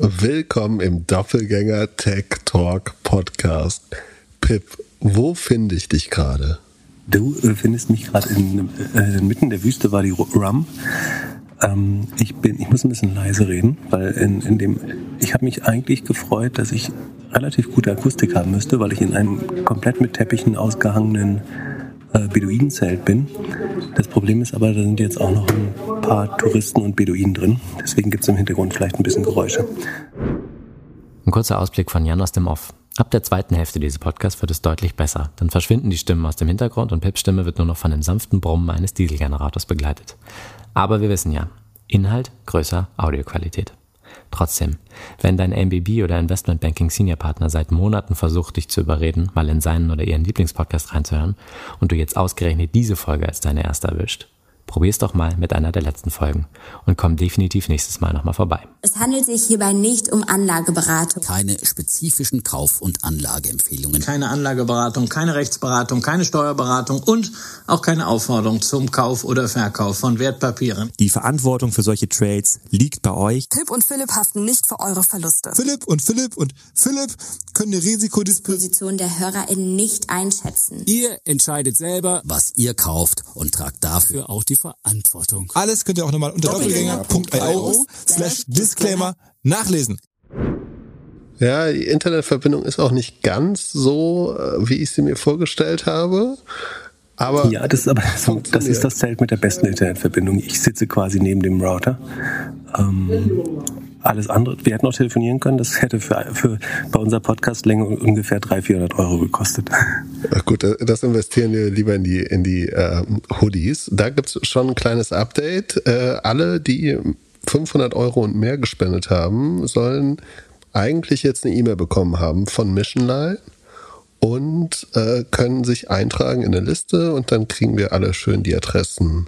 Willkommen im Doppelgänger Tech Talk Podcast. Pip, wo finde ich dich gerade? Du äh, findest mich gerade äh, mitten der Wüste war die Rum. Ähm, ich bin, ich muss ein bisschen leise reden, weil in, in dem, ich habe mich eigentlich gefreut, dass ich relativ gute Akustik haben müsste, weil ich in einem komplett mit Teppichen ausgehangenen äh, Beduinenzelt bin. Das Problem ist aber, da sind jetzt auch noch ein paar Touristen und Beduinen drin. Deswegen gibt es im Hintergrund vielleicht ein bisschen Geräusche. Ein kurzer Ausblick von Jan aus dem Off. Ab der zweiten Hälfte dieses Podcasts wird es deutlich besser. Dann verschwinden die Stimmen aus dem Hintergrund und Pips Stimme wird nur noch von dem sanften Brummen eines Dieselgenerators begleitet. Aber wir wissen ja, Inhalt größer Audioqualität. Trotzdem, wenn dein MBB oder Investmentbanking Senior Partner seit Monaten versucht, dich zu überreden, mal in seinen oder ihren Lieblingspodcast reinzuhören und du jetzt ausgerechnet diese Folge als deine erste erwischt, Probier's doch mal mit einer der letzten Folgen und komm definitiv nächstes Mal nochmal vorbei. Es handelt sich hierbei nicht um Anlageberatung. Keine spezifischen Kauf- und Anlageempfehlungen. Keine Anlageberatung, keine Rechtsberatung, keine Steuerberatung und auch keine Aufforderung zum Kauf oder Verkauf von Wertpapieren. Die Verantwortung für solche Trades liegt bei euch. Philipp und Philipp haften nicht für eure Verluste. Philipp und Philipp und Philipp können die Risikodisposition der HörerInnen nicht einschätzen. Ihr entscheidet selber, was ihr kauft und tragt dafür auch die Verantwortung. Alles könnt ihr auch nochmal unter doppelgänger.io slash Disclaimer nachlesen. Ja, die Internetverbindung ist auch nicht ganz so, äh, wie ich sie mir vorgestellt habe. Aber ja, das ist aber so, das ist das Zelt mit der besten Internetverbindung. Ich sitze quasi neben dem Router. Ähm, alles andere, wir hätten auch telefonieren können, das hätte für, für bei unserer Podcastlänge ungefähr 300, 400 Euro gekostet. Gut, das investieren wir lieber in die, in die äh, Hoodies. Da gibt's schon ein kleines Update. Äh, alle, die 500 Euro und mehr gespendet haben, sollen eigentlich jetzt eine E-Mail bekommen haben von Missionline und äh, können sich eintragen in eine Liste und dann kriegen wir alle schön die Adressen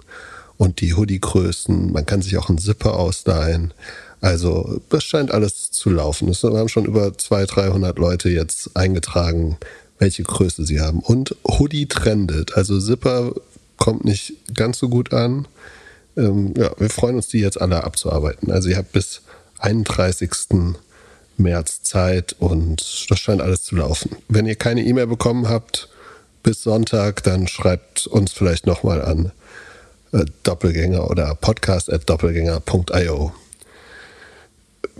und die Hoodie-Größen. Man kann sich auch einen Zipper ausleihen. Also das scheint alles zu laufen. Es haben schon über 200, 300 Leute jetzt eingetragen, welche Größe sie haben. Und Hoodie trendet. Also Zipper kommt nicht ganz so gut an. Ähm, ja, wir freuen uns, die jetzt alle abzuarbeiten. Also ihr habt bis 31. März Zeit und das scheint alles zu laufen. Wenn ihr keine E-Mail bekommen habt bis Sonntag, dann schreibt uns vielleicht nochmal an äh, Doppelgänger oder podcast at doppelgänger.io.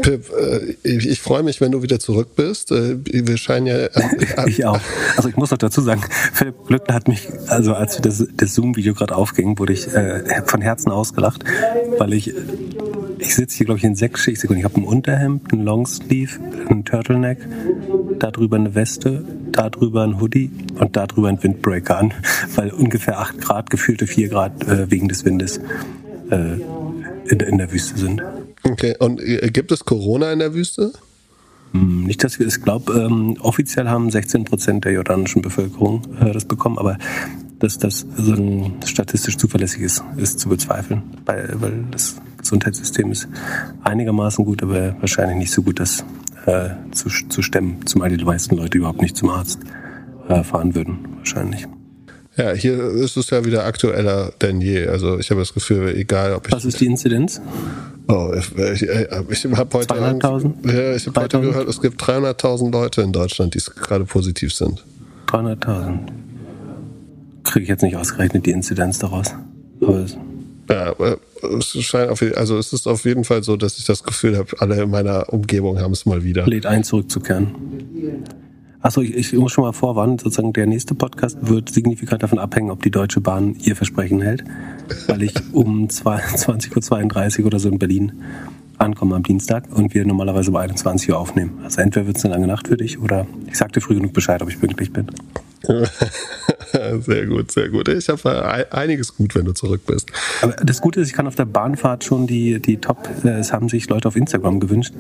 Pip, äh, ich, freue mich, wenn du wieder zurück bist. Äh, wir scheinen ja. Äh, ich auch. Also ich muss noch dazu sagen, Philipp Glückner hat mich, also als das, das Zoom-Video gerade aufging, wurde ich äh, von Herzen ausgelacht, weil ich ich sitze hier, glaube ich, in sechs Schichtsekunde. Ich habe ein Unterhemd, ein Longsleeve, ein Turtleneck, darüber eine Weste, darüber ein Hoodie und darüber ein Windbreaker an, weil ungefähr acht Grad, gefühlte vier Grad äh, wegen des Windes äh, in, in der Wüste sind. Okay, und äh, gibt es Corona in der Wüste? Hm, nicht, dass wir es glauben. Ähm, offiziell haben 16 Prozent der jordanischen Bevölkerung äh, das bekommen, aber dass das so statistisch zuverlässig ist, ist zu bezweifeln, weil, weil das Gesundheitssystem ist einigermaßen gut, aber wahrscheinlich nicht so gut, das äh, zu, zu stemmen, zumal die meisten Leute überhaupt nicht zum Arzt äh, fahren würden, wahrscheinlich. Ja, hier ist es ja wieder aktueller denn je. Also ich habe das Gefühl, egal ob ich. Was ist die Inzidenz? Oh, ich, ich, ich habe heute, ja, ich hab heute gehört, es gibt 300.000 Leute in Deutschland, die gerade positiv sind. 300.000. Kriege ich jetzt nicht ausgerechnet die Inzidenz daraus. Aber ja, es scheint auf, also es ist auf jeden Fall so, dass ich das Gefühl habe, alle in meiner Umgebung haben es mal wieder. Lädt ein, zurückzukehren. Achso, ich, ich muss schon mal vorwarnen, sozusagen der nächste Podcast wird signifikant davon abhängen, ob die Deutsche Bahn ihr Versprechen hält. Weil ich um 20.32 Uhr oder so in Berlin ankomme am Dienstag und wir normalerweise um 21 Uhr aufnehmen. Also entweder wird es eine lange Nacht für dich oder ich sagte früh genug Bescheid, ob ich pünktlich bin. sehr gut, sehr gut. Ich habe einiges gut, wenn du zurück bist. Aber das Gute ist, ich kann auf der Bahnfahrt schon die, die Top, äh, es haben sich Leute auf Instagram gewünscht,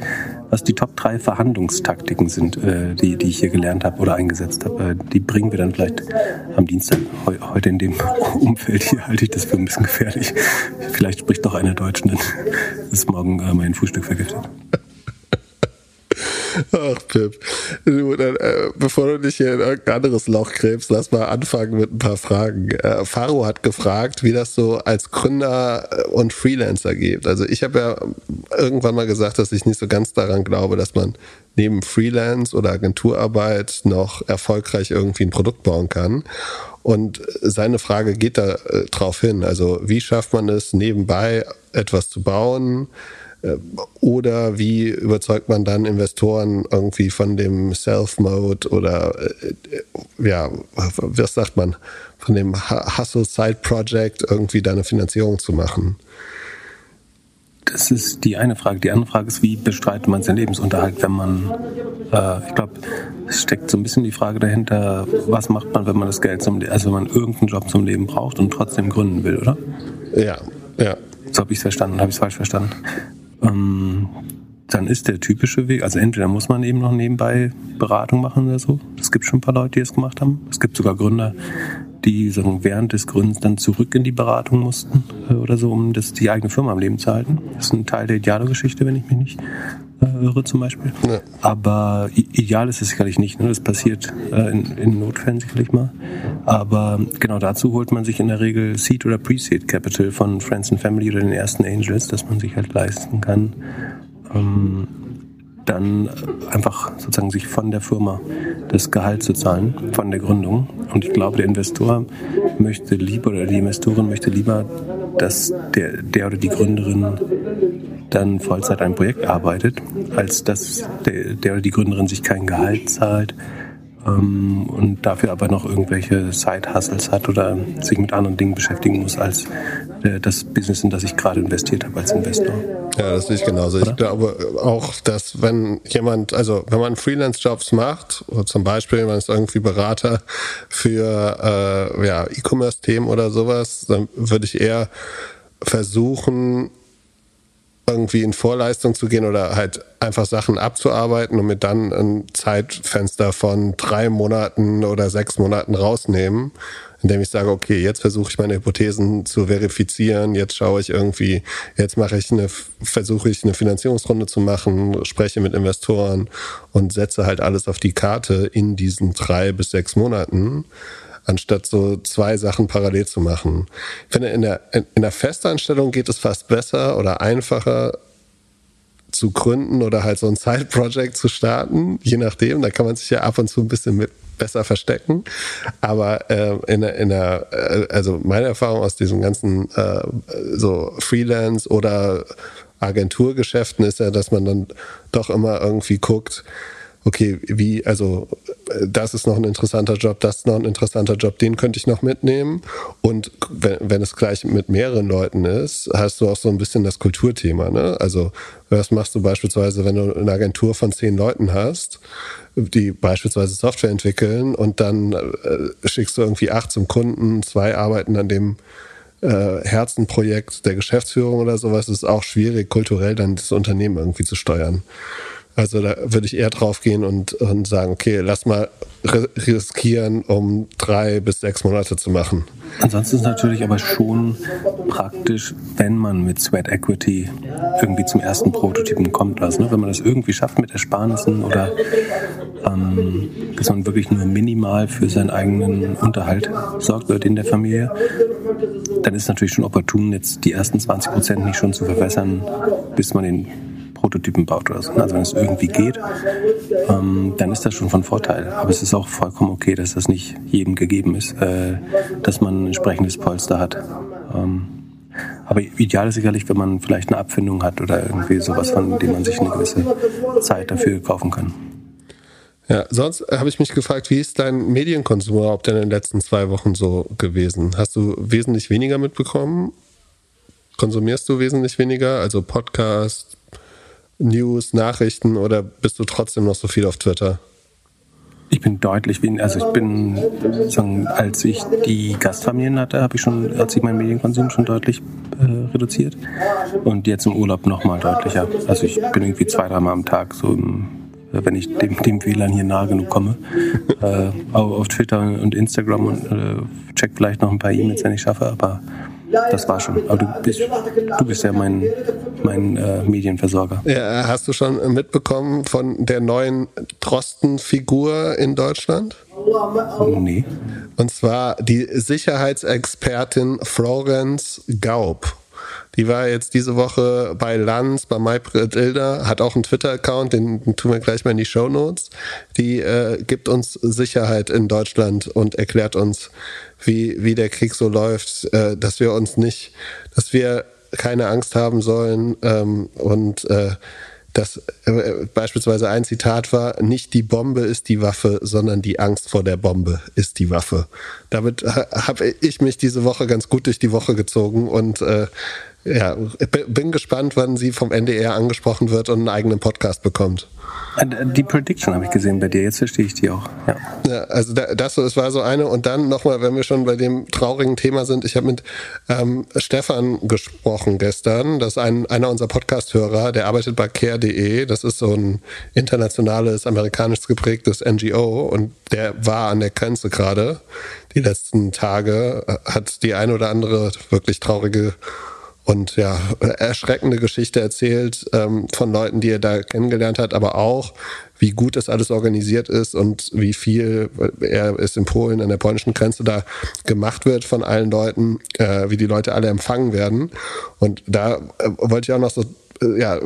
was die Top 3 Verhandlungstaktiken sind, äh, die, die ich hier gelernt habe oder eingesetzt habe. Äh, die bringen wir dann vielleicht am Dienstag. Heute in dem Umfeld hier halte ich das für ein bisschen gefährlich. Vielleicht spricht doch einer Deutsch, dann ist morgen mein Frühstück vergiftet. Ach, Pip. Du, dann, äh, bevor du dich hier in irgendein anderes Loch gräbst, lass mal anfangen mit ein paar Fragen. Äh, Faro hat gefragt, wie das so als Gründer äh, und Freelancer geht. Also ich habe ja irgendwann mal gesagt, dass ich nicht so ganz daran glaube, dass man neben Freelance oder Agenturarbeit noch erfolgreich irgendwie ein Produkt bauen kann. Und seine Frage geht da äh, drauf hin. Also wie schafft man es, nebenbei etwas zu bauen? Äh, oder wie überzeugt man dann Investoren irgendwie von dem Self-Mode oder äh, ja, was sagt man, von dem Hustle-Side-Project irgendwie da eine Finanzierung zu machen? Das ist die eine Frage. Die andere Frage ist, wie bestreitet man seinen Lebensunterhalt, wenn man, äh, ich glaube, es steckt so ein bisschen die Frage dahinter, was macht man, wenn man das Geld zum, also wenn man irgendeinen Job zum Leben braucht und trotzdem gründen will, oder? Ja, ja. So habe ich es verstanden, habe ich es falsch verstanden. Ähm, dann ist der typische Weg, also entweder muss man eben noch nebenbei Beratung machen oder so. Es gibt schon ein paar Leute, die es gemacht haben. Es gibt sogar Gründer, die sagen, während des Gründens dann zurück in die Beratung mussten äh, oder so, um das, die eigene Firma am Leben zu halten. Das ist ein Teil der Ideale-Geschichte, wenn ich mich nicht irre zum Beispiel. Ja. Aber ideal ist es sicherlich nicht. Ne? Das passiert äh, in, in Notfällen sicherlich mal. Aber genau dazu holt man sich in der Regel Seed oder Pre-Seed Capital von Friends and Family oder den ersten Angels, dass man sich halt leisten kann, ähm, dann einfach sozusagen sich von der Firma das Gehalt zu zahlen, von der Gründung. Und ich glaube, der Investor möchte lieber oder die Investorin möchte lieber, dass der, der oder die Gründerin dann Vollzeit ein Projekt arbeitet, als dass der, der oder die Gründerin sich kein Gehalt zahlt ähm, und dafür aber noch irgendwelche Side-Hustles hat oder sich mit anderen Dingen beschäftigen muss als äh, das Business, in das ich gerade investiert habe als Investor. Ja, das sehe ich genauso. Oder? Ich glaube auch, dass wenn jemand, also wenn man Freelance-Jobs macht, zum Beispiel, man ist irgendwie Berater für äh, ja, E-Commerce-Themen oder sowas, dann würde ich eher versuchen, irgendwie in Vorleistung zu gehen oder halt einfach Sachen abzuarbeiten und mir dann ein Zeitfenster von drei Monaten oder sechs Monaten rausnehmen, indem ich sage, okay, jetzt versuche ich meine Hypothesen zu verifizieren, jetzt schaue ich irgendwie, jetzt mache ich eine, versuche ich eine Finanzierungsrunde zu machen, spreche mit Investoren und setze halt alles auf die Karte in diesen drei bis sechs Monaten anstatt so zwei Sachen parallel zu machen. Ich finde, in der, in der Festanstellung geht es fast besser oder einfacher zu gründen oder halt so ein Side-Project zu starten, je nachdem. Da kann man sich ja ab und zu ein bisschen mit besser verstecken. Aber äh, in, in der, äh, also meine Erfahrung aus diesem ganzen äh, so Freelance oder Agenturgeschäften ist ja, dass man dann doch immer irgendwie guckt, okay, wie, also das ist noch ein interessanter Job, das ist noch ein interessanter Job, den könnte ich noch mitnehmen. Und wenn, wenn es gleich mit mehreren Leuten ist, hast du auch so ein bisschen das Kulturthema. Ne? Also was machst du beispielsweise, wenn du eine Agentur von zehn Leuten hast, die beispielsweise Software entwickeln und dann äh, schickst du irgendwie acht zum Kunden, zwei arbeiten an dem äh, Herzenprojekt der Geschäftsführung oder sowas, ist auch schwierig, kulturell dann das Unternehmen irgendwie zu steuern. Also da würde ich eher drauf gehen und, und sagen, okay, lass mal riskieren, um drei bis sechs Monate zu machen. Ansonsten ist es natürlich aber schon praktisch, wenn man mit Sweat Equity irgendwie zum ersten Prototypen kommt. Also, ne, wenn man das irgendwie schafft mit Ersparnissen oder ähm, dass man wirklich nur minimal für seinen eigenen Unterhalt sorgt oder den der Familie, dann ist es natürlich schon opportun, jetzt die ersten 20 Prozent nicht schon zu verwässern, bis man den Prototypen baut oder so. Also wenn es irgendwie geht, ähm, dann ist das schon von Vorteil. Aber es ist auch vollkommen okay, dass das nicht jedem gegeben ist, äh, dass man ein entsprechendes Polster hat. Ähm, aber ideal ist sicherlich, wenn man vielleicht eine Abfindung hat oder irgendwie sowas, von dem man sich eine gewisse Zeit dafür kaufen kann. Ja, sonst habe ich mich gefragt, wie ist dein Medienkonsum überhaupt in den letzten zwei Wochen so gewesen? Hast du wesentlich weniger mitbekommen? Konsumierst du wesentlich weniger? Also Podcast, News, Nachrichten oder bist du trotzdem noch so viel auf Twitter? Ich bin deutlich weniger, also ich bin, sagen, als ich die Gastfamilien hatte, habe ich schon, hat sich mein Medienkonsum schon deutlich äh, reduziert und jetzt im Urlaub nochmal deutlicher. Also ich bin irgendwie zwei, dreimal am Tag so im, wenn ich dem, dem WLAN hier nahe genug komme, äh, auf Twitter und Instagram und äh, check vielleicht noch ein paar E-Mails, wenn ich schaffe, aber das war schon. Aber du bist, du bist ja mein, mein äh, Medienversorger. Ja, hast du schon mitbekommen von der neuen Drosten-Figur in Deutschland? Nee. Und zwar die Sicherheitsexpertin Florence Gaub. Die war jetzt diese Woche bei Lanz, bei Maybrit Ilder, hat auch einen Twitter-Account, den, den tun wir gleich mal in die Show Notes. Die äh, gibt uns Sicherheit in Deutschland und erklärt uns, wie, wie der Krieg so läuft, äh, dass wir uns nicht, dass wir keine Angst haben sollen ähm, und äh, dass äh, beispielsweise ein Zitat war, nicht die Bombe ist die Waffe, sondern die Angst vor der Bombe ist die Waffe. Damit habe ich mich diese Woche ganz gut durch die Woche gezogen und äh, ja, bin gespannt, wann sie vom NDR angesprochen wird und einen eigenen Podcast bekommt. Äh, die Prediction habe ich gesehen bei dir, jetzt verstehe ich die auch. Ja, ja also das, das war so eine. Und dann nochmal, wenn wir schon bei dem traurigen Thema sind, ich habe mit ähm, Stefan gesprochen gestern. Das ist ein, einer unserer Podcast-Hörer, der arbeitet bei care.de. Das ist so ein internationales, amerikanisch geprägtes NGO und der war an der Grenze gerade die letzten Tage, äh, hat die eine oder andere wirklich traurige und ja, erschreckende Geschichte erzählt ähm, von Leuten, die er da kennengelernt hat, aber auch, wie gut das alles organisiert ist und wie viel er ist in Polen an der polnischen Grenze da gemacht wird von allen Leuten, äh, wie die Leute alle empfangen werden. Und da äh, wollte ich auch noch so, äh, ja,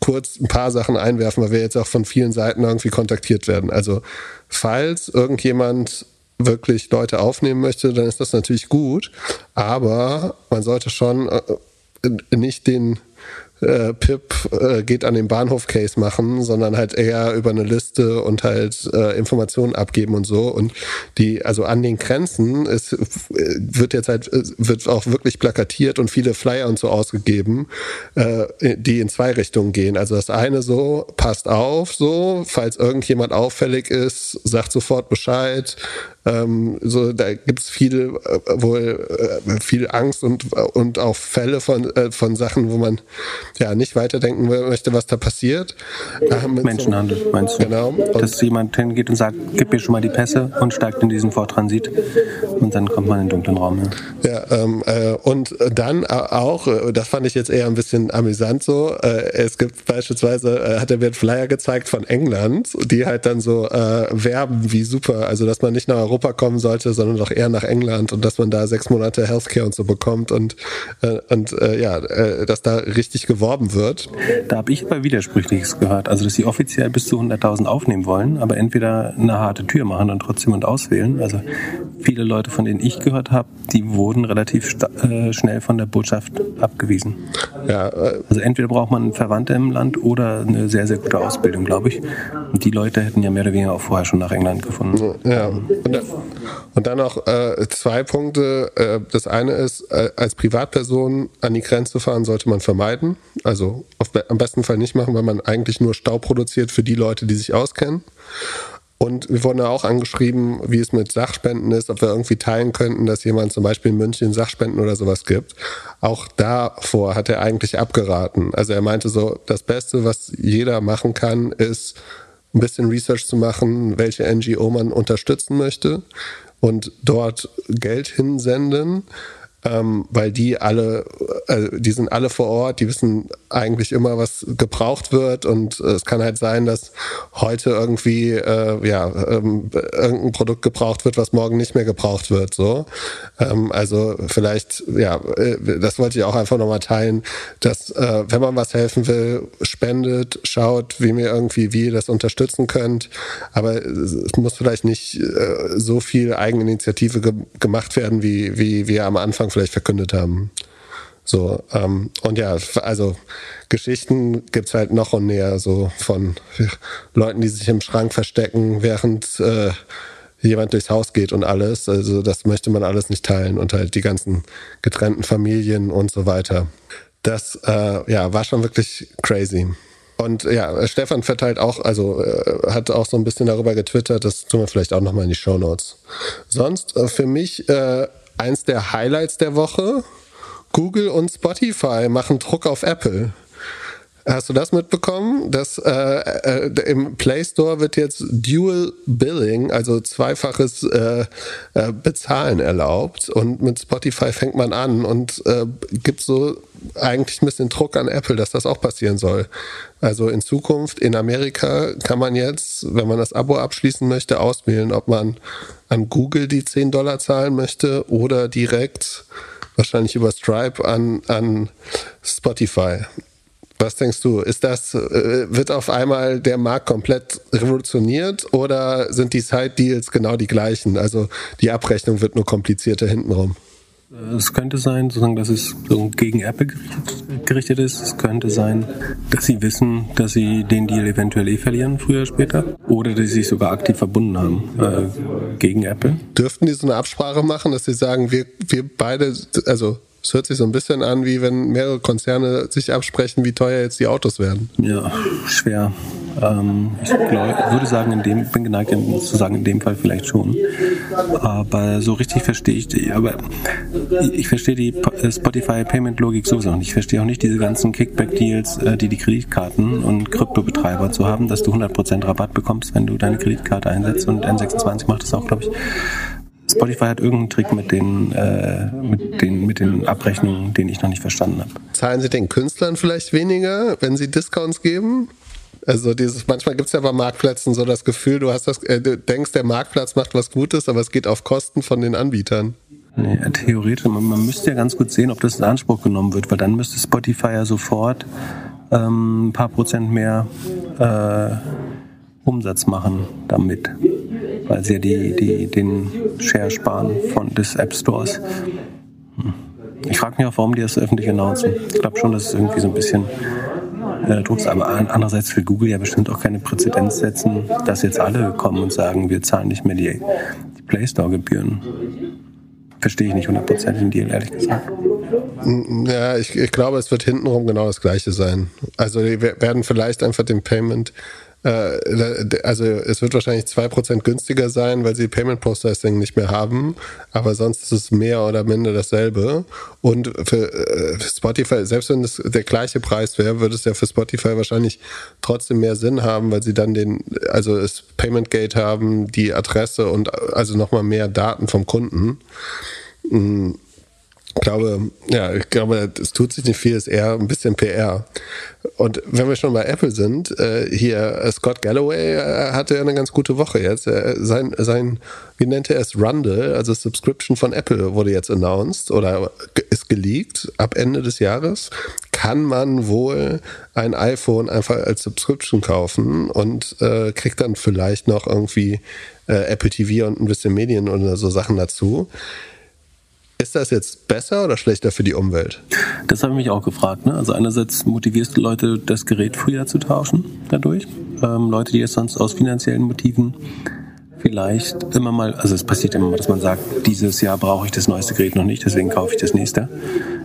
kurz ein paar Sachen einwerfen, weil wir jetzt auch von vielen Seiten irgendwie kontaktiert werden. Also, falls irgendjemand wirklich Leute aufnehmen möchte, dann ist das natürlich gut, aber man sollte schon äh, nicht den äh, Pip äh, geht an den Bahnhof-Case machen, sondern halt eher über eine Liste und halt äh, Informationen abgeben und so. Und die, also an den Grenzen, es äh, wird jetzt halt, wird auch wirklich plakatiert und viele Flyer und so ausgegeben, äh, die in zwei Richtungen gehen. Also das eine so, passt auf, so, falls irgendjemand auffällig ist, sagt sofort Bescheid, ähm, so, da gibt es viel, äh, wohl äh, viel Angst und, und auch Fälle von, äh, von Sachen, wo man ja nicht weiterdenken möchte, was da passiert. Ähm, Menschenhandel, so, meinst du? Genau. Dass jemand hingeht und sagt, gib mir schon mal die Pässe und steigt in diesen Vortransit und dann kommt man in den dunklen Raum. Ja, ja ähm, äh, und dann auch, äh, das fand ich jetzt eher ein bisschen amüsant so, äh, es gibt beispielsweise, hat er mir einen Flyer gezeigt von England, die halt dann so werben, wie super, also dass man nicht nach Europa Europa kommen sollte, sondern doch eher nach England und dass man da sechs Monate Healthcare und so bekommt und, äh, und äh, ja, äh, dass da richtig geworben wird. Da habe ich aber Widersprüchliches gehört. Also, dass sie offiziell bis zu 100.000 aufnehmen wollen, aber entweder eine harte Tür machen und trotzdem und auswählen. Also viele Leute, von denen ich gehört habe, die wurden relativ äh, schnell von der Botschaft abgewiesen. Ja, äh, also entweder braucht man Verwandte im Land oder eine sehr, sehr gute Ausbildung, glaube ich. Und die Leute hätten ja mehr oder weniger auch vorher schon nach England gefunden. Ja, und und dann noch äh, zwei Punkte. Äh, das eine ist, äh, als Privatperson an die Grenze fahren sollte man vermeiden. Also auf, am besten Fall nicht machen, weil man eigentlich nur Stau produziert für die Leute, die sich auskennen. Und wir wurden ja auch angeschrieben, wie es mit Sachspenden ist, ob wir irgendwie teilen könnten, dass jemand zum Beispiel in München Sachspenden oder sowas gibt. Auch davor hat er eigentlich abgeraten. Also er meinte so, das Beste, was jeder machen kann, ist ein bisschen Research zu machen, welche NGO man unterstützen möchte und dort Geld hinsenden ähm, weil die alle, äh, die sind alle vor Ort, die wissen eigentlich immer, was gebraucht wird und äh, es kann halt sein, dass heute irgendwie äh, ja ähm, irgendein Produkt gebraucht wird, was morgen nicht mehr gebraucht wird. So, ähm, also vielleicht ja, äh, das wollte ich auch einfach nochmal teilen, dass äh, wenn man was helfen will, spendet, schaut, wie mir irgendwie wie ihr das unterstützen könnt, aber es muss vielleicht nicht äh, so viel Eigeninitiative ge gemacht werden, wie wie wir am Anfang vielleicht verkündet haben. So, ähm, und ja, also Geschichten gibt es halt noch und näher, so von Leuten, die sich im Schrank verstecken, während äh, jemand durchs Haus geht und alles. Also das möchte man alles nicht teilen und halt die ganzen getrennten Familien und so weiter. Das äh, ja, war schon wirklich crazy. Und ja, Stefan verteilt auch, also äh, hat auch so ein bisschen darüber getwittert, das tun wir vielleicht auch nochmal in die Show Notes. Sonst äh, für mich äh, eins der Highlights der Woche. Google und Spotify machen Druck auf Apple. Hast du das mitbekommen? Dass äh, äh, im Play Store wird jetzt Dual Billing, also zweifaches äh, äh, Bezahlen erlaubt. Und mit Spotify fängt man an und äh, gibt so eigentlich ein bisschen Druck an Apple, dass das auch passieren soll. Also in Zukunft in Amerika kann man jetzt, wenn man das Abo abschließen möchte, auswählen, ob man an Google die 10 Dollar zahlen möchte oder direkt wahrscheinlich über Stripe an, an Spotify. Was denkst du? Ist das, äh, wird auf einmal der Markt komplett revolutioniert oder sind die Side-Deals genau die gleichen? Also die Abrechnung wird nur komplizierter hintenrum. Es könnte sein, sozusagen, dass es so gegen Apple gerichtet ist. Es könnte sein, dass sie wissen, dass sie den Deal eventuell eh verlieren, früher oder später. Oder dass sie sich sogar aktiv verbunden haben äh, gegen Apple. Dürften die so eine Absprache machen, dass sie sagen, wir, wir beide, also es hört sich so ein bisschen an, wie wenn mehrere Konzerne sich absprechen, wie teuer jetzt die Autos werden. Ja, schwer. Ähm, ich glaub, würde sagen, in dem, bin geneigt zu sagen, in dem Fall vielleicht schon. Aber so richtig verstehe ich die, aber ich verstehe die äh, Spotify Payment Logik sowieso nicht. Ich verstehe auch nicht diese ganzen Kickback Deals, äh, die die Kreditkarten und Kryptobetreiber zu haben, dass du 100% Rabatt bekommst, wenn du deine Kreditkarte einsetzt und N26 macht das auch, glaube ich. Spotify hat irgendeinen Trick mit den, äh, mit den, mit den Abrechnungen, den ich noch nicht verstanden habe. Zahlen Sie den Künstlern vielleicht weniger, wenn Sie Discounts geben? Also dieses, manchmal gibt es ja bei Marktplätzen so das Gefühl, du hast das, äh, du denkst, der Marktplatz macht was Gutes, aber es geht auf Kosten von den Anbietern. Nee, theoretisch, man, man müsste ja ganz gut sehen, ob das in Anspruch genommen wird, weil dann müsste Spotify ja sofort ähm, ein paar Prozent mehr äh, Umsatz machen damit weil sie ja die, die, den Share sparen von des App Stores. Hm. Ich frage mich auch, warum die das öffentlich announcen. Ich glaube schon, dass es irgendwie so ein bisschen äh, Druck ist. Aber andererseits will Google ja bestimmt auch keine Präzedenz setzen, dass jetzt alle kommen und sagen, wir zahlen nicht mehr die, die Play Store-Gebühren. Verstehe ich nicht hundertprozentig den Deal, ehrlich gesagt. Ja, ich, ich glaube, es wird hintenrum genau das Gleiche sein. Also die werden vielleicht einfach den Payment also es wird wahrscheinlich 2% günstiger sein, weil sie Payment Processing nicht mehr haben, aber sonst ist es mehr oder minder dasselbe. Und äh, für Spotify, selbst wenn es der gleiche Preis wäre, würde es ja für Spotify wahrscheinlich trotzdem mehr Sinn haben, weil sie dann den, also das Payment Gate haben, die Adresse und also nochmal mehr Daten vom Kunden. Glaube, ja, ich glaube, es tut sich nicht viel, es ist eher ein bisschen PR. Und wenn wir schon bei Apple sind, äh, hier äh, Scott Galloway äh, hatte ja eine ganz gute Woche jetzt. Äh, sein, sein, wie nennt er es, Rundle, also Subscription von Apple wurde jetzt announced oder ist geleakt ab Ende des Jahres. Kann man wohl ein iPhone einfach als Subscription kaufen und äh, kriegt dann vielleicht noch irgendwie Apple TV und ein bisschen Medien oder so Sachen dazu. Ist das jetzt besser oder schlechter für die Umwelt? Das habe ich mich auch gefragt. Ne? Also einerseits motivierst du Leute, das Gerät früher zu tauschen dadurch. Ähm, Leute, die es sonst aus finanziellen Motiven vielleicht immer mal, also es passiert immer mal, dass man sagt, dieses Jahr brauche ich das neueste Gerät noch nicht, deswegen kaufe ich das nächste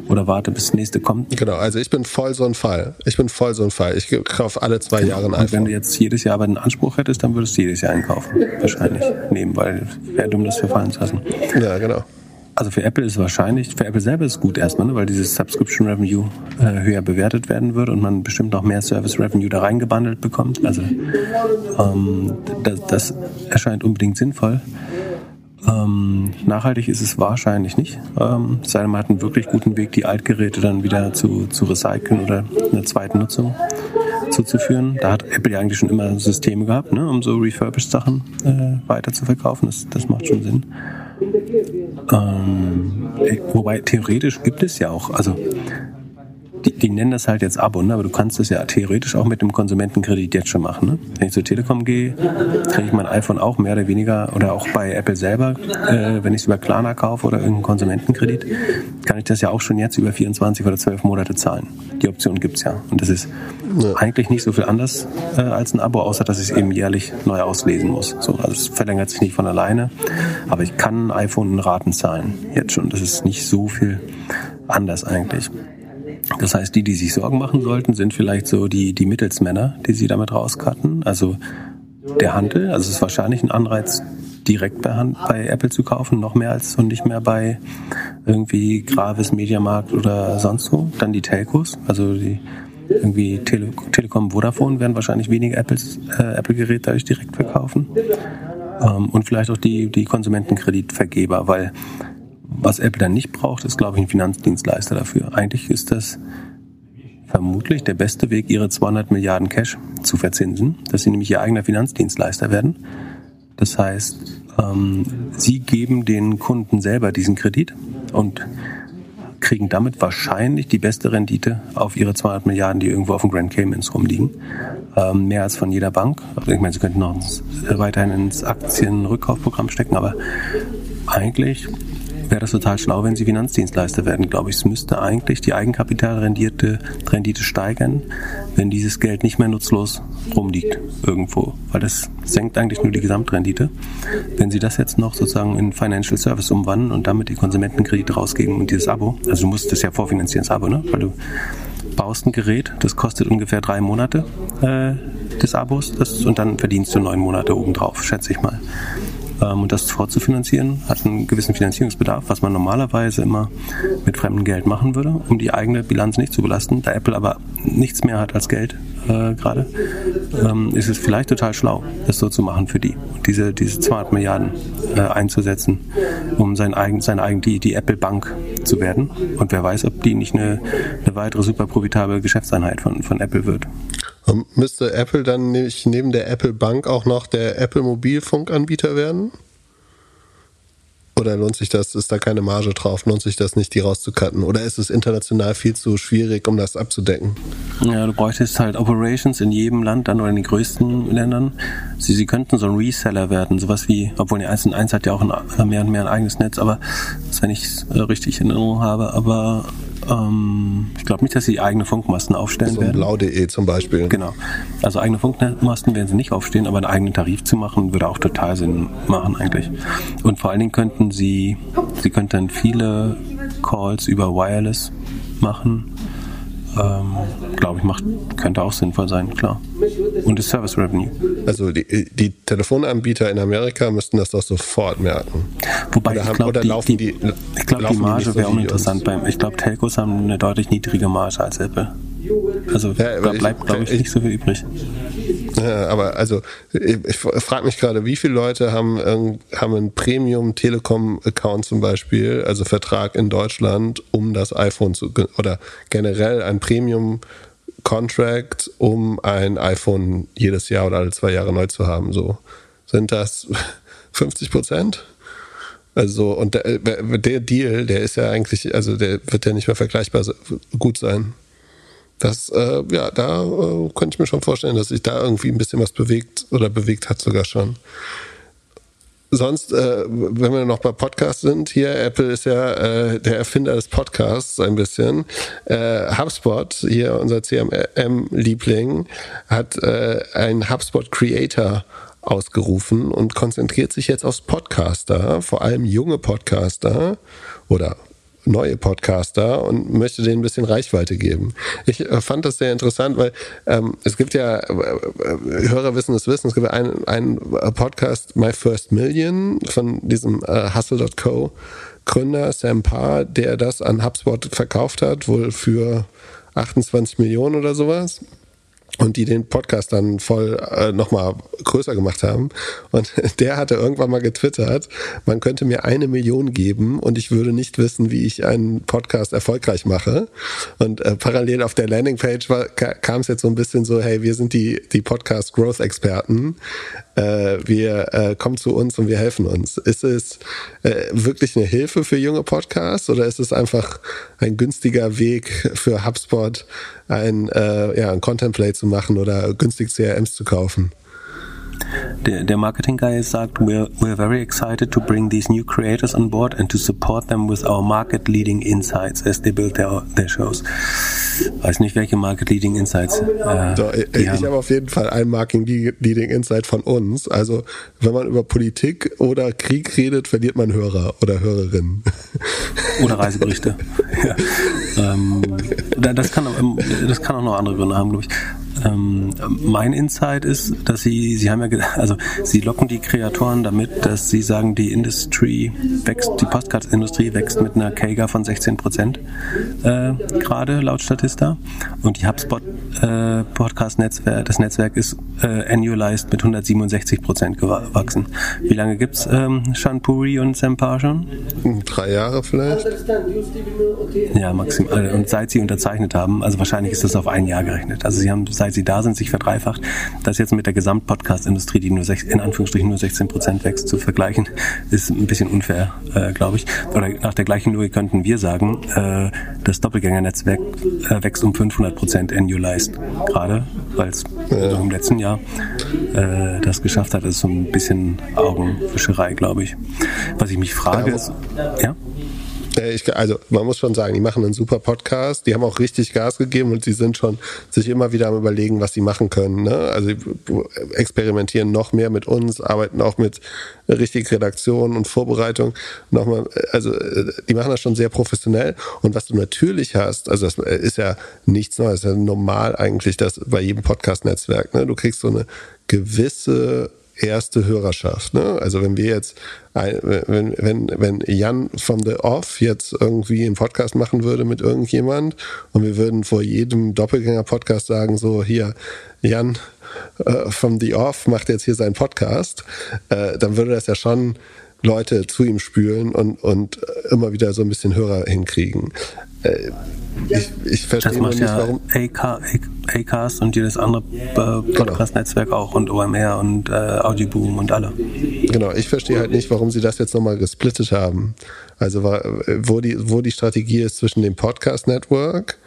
oder warte, bis das nächste kommt. Genau, also ich bin voll so ein Fall. Ich bin voll so ein Fall. Ich kaufe alle zwei Jahre ein iPhone. wenn du jetzt jedes Jahr aber einen Anspruch hättest, dann würdest du jedes Jahr einkaufen. Wahrscheinlich. Nehmen, weil wäre dumm, das verfallen zu lassen. Ja, genau. Also für Apple ist es wahrscheinlich, für Apple selber ist es gut erstmal, ne, weil dieses Subscription Revenue äh, höher bewertet werden wird und man bestimmt noch mehr Service Revenue da reingebundelt bekommt. Also ähm, das, das erscheint unbedingt sinnvoll. Ähm, nachhaltig ist es wahrscheinlich nicht. Ähm, sei denn, man hat einen wirklich guten Weg, die Altgeräte dann wieder zu, zu recyceln oder eine zweite Nutzung zuzuführen. Da hat Apple ja eigentlich schon immer Systeme gehabt, ne, um so refurbished Sachen äh, weiter zu verkaufen. Das, das macht schon Sinn. Ähm, wobei theoretisch gibt es ja auch, also die, die nennen das halt jetzt Abo, ne? aber du kannst das ja theoretisch auch mit dem Konsumentenkredit jetzt schon machen. Ne? Wenn ich zur Telekom gehe, kriege ich mein iPhone auch mehr oder weniger oder auch bei Apple selber, äh, wenn ich es über Klarna kaufe oder irgendeinen Konsumentenkredit, kann ich das ja auch schon jetzt über 24 oder 12 Monate zahlen. Die Option gibt's ja. Und das ist ja. eigentlich nicht so viel anders äh, als ein Abo, außer dass ich es eben jährlich neu auslesen muss. So, also es verlängert sich nicht von alleine, aber ich kann ein iPhone in Raten zahlen jetzt schon. Das ist nicht so viel anders eigentlich. Das heißt, die, die sich Sorgen machen sollten, sind vielleicht so die, die Mittelsmänner, die sie damit rauscutten. Also der Handel, also es ist wahrscheinlich ein Anreiz, direkt bei, Hand, bei Apple zu kaufen, noch mehr als und nicht mehr bei irgendwie Gravis, Mediamarkt oder sonst wo. Dann die Telcos, also die irgendwie Tele Telekom, Vodafone werden wahrscheinlich weniger Apples, äh, Apple-Geräte dadurch direkt verkaufen. Ähm, und vielleicht auch die, die Konsumentenkreditvergeber, weil was Apple dann nicht braucht, ist, glaube ich, ein Finanzdienstleister dafür. Eigentlich ist das vermutlich der beste Weg, ihre 200 Milliarden Cash zu verzinsen, dass sie nämlich ihr eigener Finanzdienstleister werden. Das heißt, ähm, sie geben den Kunden selber diesen Kredit und kriegen damit wahrscheinlich die beste Rendite auf ihre 200 Milliarden, die irgendwo auf dem Grand Caymans rumliegen. Ähm, mehr als von jeder Bank. Ich meine, sie könnten noch weiterhin ins Aktienrückkaufprogramm stecken, aber eigentlich wäre das total schlau, wenn sie Finanzdienstleister werden, glaube ich. Es müsste eigentlich die Eigenkapitalrendite Rendite steigern, wenn dieses Geld nicht mehr nutzlos rumliegt irgendwo, weil das senkt eigentlich nur die Gesamtrendite. Wenn sie das jetzt noch sozusagen in Financial Service umwandeln und damit die Konsumentenkredite rausgeben und dieses Abo, also du musst das ja vorfinanzieren, das Abo, ne? Weil du baust ein Gerät, das kostet ungefähr drei Monate äh, des Abos das, und dann verdienst du neun Monate obendrauf, schätze ich mal. Und das vorzufinanzieren hat einen gewissen Finanzierungsbedarf, was man normalerweise immer mit fremdem Geld machen würde, um die eigene Bilanz nicht zu belasten. Da Apple aber nichts mehr hat als Geld äh, gerade, ähm, ist es vielleicht total schlau, das so zu machen für die. Diese, diese 200 Milliarden äh, einzusetzen, um sein eigen, seine eigene, die, die Apple Bank zu werden. Und wer weiß, ob die nicht eine, eine weitere super profitable Geschäftseinheit von, von Apple wird. Und müsste Apple dann nicht neben der Apple Bank auch noch der Apple Mobilfunkanbieter werden? Oder lohnt sich das, ist da keine Marge drauf, lohnt sich das nicht, die rauszucutten? Oder ist es international viel zu schwierig, um das abzudecken? Ja, du bräuchtest halt Operations in jedem Land, dann oder in den größten Ländern. Sie, sie könnten so ein Reseller werden, sowas wie, obwohl die 1 und 1 hat ja auch ein, mehr und mehr ein eigenes Netz, aber das, wenn ich es richtig in Erinnerung habe, aber ähm, ich glaube nicht, dass sie eigene Funkmasten aufstellen so werden. Blau.de zum Beispiel. Genau. Also eigene Funkmasten werden sie nicht aufstehen, aber einen eigenen Tarif zu machen, würde auch total Sinn machen eigentlich. Und vor allen Dingen könnten sie, sie könnten viele Calls über Wireless machen ähm, glaube ich, macht, könnte auch sinnvoll sein, klar. Und das Service Revenue. Also die, die Telefonanbieter in Amerika müssten das doch sofort merken. Wobei oder ich glaube, die, die, ich glaub, die Marge wäre uninteressant beim. Ich glaube, Telcos haben eine deutlich niedrige Marge als Apple. Also ja, da bleibt, glaube ich, nicht so viel übrig. Aber also ich, ich frage mich gerade, wie viele Leute haben, haben einen Premium Telekom Account zum Beispiel, also Vertrag in Deutschland, um das iPhone zu oder generell ein Premium Contract, um ein iPhone jedes Jahr oder alle zwei Jahre neu zu haben. So sind das 50 Prozent? Also und der, der Deal, der ist ja eigentlich, also der wird ja nicht mehr vergleichbar gut sein. Das, äh, ja, da äh, könnte ich mir schon vorstellen, dass sich da irgendwie ein bisschen was bewegt oder bewegt hat sogar schon. Sonst, äh, wenn wir noch bei Podcasts sind, hier, Apple ist ja äh, der Erfinder des Podcasts ein bisschen. Äh, HubSpot, hier unser CMM-Liebling, hat äh, einen HubSpot Creator ausgerufen und konzentriert sich jetzt aufs Podcaster, vor allem junge Podcaster oder neue Podcaster und möchte denen ein bisschen Reichweite geben. Ich äh, fand das sehr interessant, weil ähm, es gibt ja, äh, äh Hörer wissen es wissen, es gibt einen, einen Podcast, My First Million, von diesem äh, Hustle.co Gründer Sam Parr, der das an HubSpot verkauft hat, wohl für 28 Millionen oder sowas und die den Podcast dann voll äh, nochmal größer gemacht haben. Und der hatte irgendwann mal getwittert, man könnte mir eine Million geben und ich würde nicht wissen, wie ich einen Podcast erfolgreich mache. Und äh, parallel auf der Landingpage kam es jetzt so ein bisschen so, hey, wir sind die, die Podcast Growth Experten. Äh, wir äh, kommen zu uns und wir helfen uns. Ist es äh, wirklich eine Hilfe für junge Podcasts oder ist es einfach ein günstiger Weg für HubSpot, ein, äh, ja, ein Content Play zu machen oder günstig CRMs zu kaufen? Der, der Marketing Guy sagt, we're, we're very excited to bring these new creators on board and to support them with our market leading insights as they build their, their shows. Weiß nicht, welche Market leading insights. Äh, so, ich ich habe auf jeden Fall ein Market leading insight von uns. Also, wenn man über Politik oder Krieg redet, verliert man Hörer oder Hörerinnen. Oder Reiseberichte. ja. ähm, das, kann, das kann auch noch andere Gründe haben, glaube ich. Ähm, mein Insight ist, dass sie, sie haben ja, also sie locken die Kreatoren damit, dass sie sagen, die Industry wächst, die Podcast-Industrie wächst mit einer KGA von 16 Prozent äh, gerade laut Statista und die HubSpot äh, Podcast-Netzwerk, das Netzwerk ist äh, annualized mit 167 Prozent gewachsen. Wie lange gibt's ähm, Shanpuri und Sempar schon? Drei Jahre vielleicht. Ja, maximal. Und seit sie unterzeichnet haben, also wahrscheinlich ist das auf ein Jahr gerechnet. Also sie haben, seit sie da sind, sich verdreifacht. Das jetzt mit der Gesamtpodcast-Industrie, die nur sech, in Anführungsstrichen nur 16 Prozent wächst, zu vergleichen, ist ein bisschen unfair, äh, glaube ich. Oder nach der gleichen Logik könnten wir sagen, äh, das Doppelgänger-Netzwerk äh, wächst um 500 Prozent annualized gerade, weil es ja. im letzten Jahr äh, das geschafft hat, ist so ein bisschen Augenwischerei, glaube ich. Was ich mich frage, ist, ja? Ich, also man muss schon sagen, die machen einen super Podcast, die haben auch richtig Gas gegeben und sie sind schon sich immer wieder am überlegen, was sie machen können. Ne? Also experimentieren noch mehr mit uns, arbeiten auch mit richtig Redaktion und Vorbereitung. Nochmal, also die machen das schon sehr professionell. Und was du natürlich hast, also das ist ja nichts Neues, das ist ja normal eigentlich, dass bei jedem Podcast-Netzwerk, ne? du kriegst so eine gewisse erste Hörerschaft. Ne? Also wenn wir jetzt, wenn, wenn, wenn Jan from the Off jetzt irgendwie einen Podcast machen würde mit irgendjemand und wir würden vor jedem Doppelgänger-Podcast sagen, so hier, Jan äh, the Off macht jetzt hier seinen Podcast, äh, dann würde das ja schon Leute zu ihm spülen und, und immer wieder so ein bisschen Hörer hinkriegen. Äh, ich, ich verstehe das macht nicht, ja warum. Acast und jedes andere äh, Podcast-Netzwerk auch und OMR und äh, Audioboom und alle. Genau, ich verstehe halt nicht, warum sie das jetzt nochmal gesplittet haben. Also wo die, wo die Strategie ist zwischen dem Podcast-Network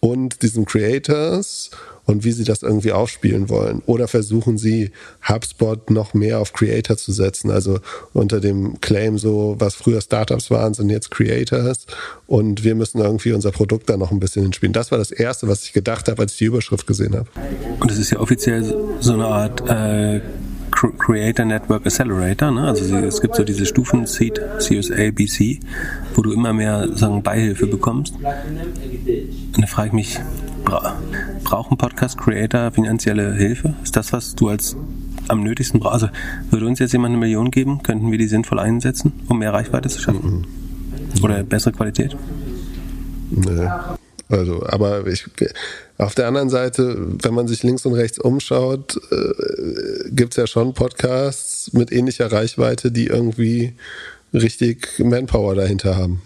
und diesen Creators und wie sie das irgendwie aufspielen wollen. Oder versuchen sie, HubSpot noch mehr auf Creator zu setzen, also unter dem Claim so, was früher Startups waren, sind jetzt Creators und wir müssen irgendwie unser Produkt da noch ein bisschen hinspielen. Das war das Erste, was ich gedacht habe, als ich die Überschrift gesehen habe. Und es ist ja offiziell so eine Art äh Creator Network Accelerator. Ne? Also es gibt so diese Stufen Seed, CSA, BC, wo du immer mehr sagen, Beihilfe bekommst. Und da frage ich mich, bra brauchen Podcast Creator finanzielle Hilfe? Ist das, was du als am nötigsten brauchst? Also würde uns jetzt jemand eine Million geben, könnten wir die sinnvoll einsetzen, um mehr Reichweite zu schaffen? Mhm. Oder bessere Qualität? Nee. Also, aber ich, auf der anderen Seite, wenn man sich links und rechts umschaut, äh, gibt es ja schon Podcasts mit ähnlicher Reichweite, die irgendwie richtig Manpower dahinter haben.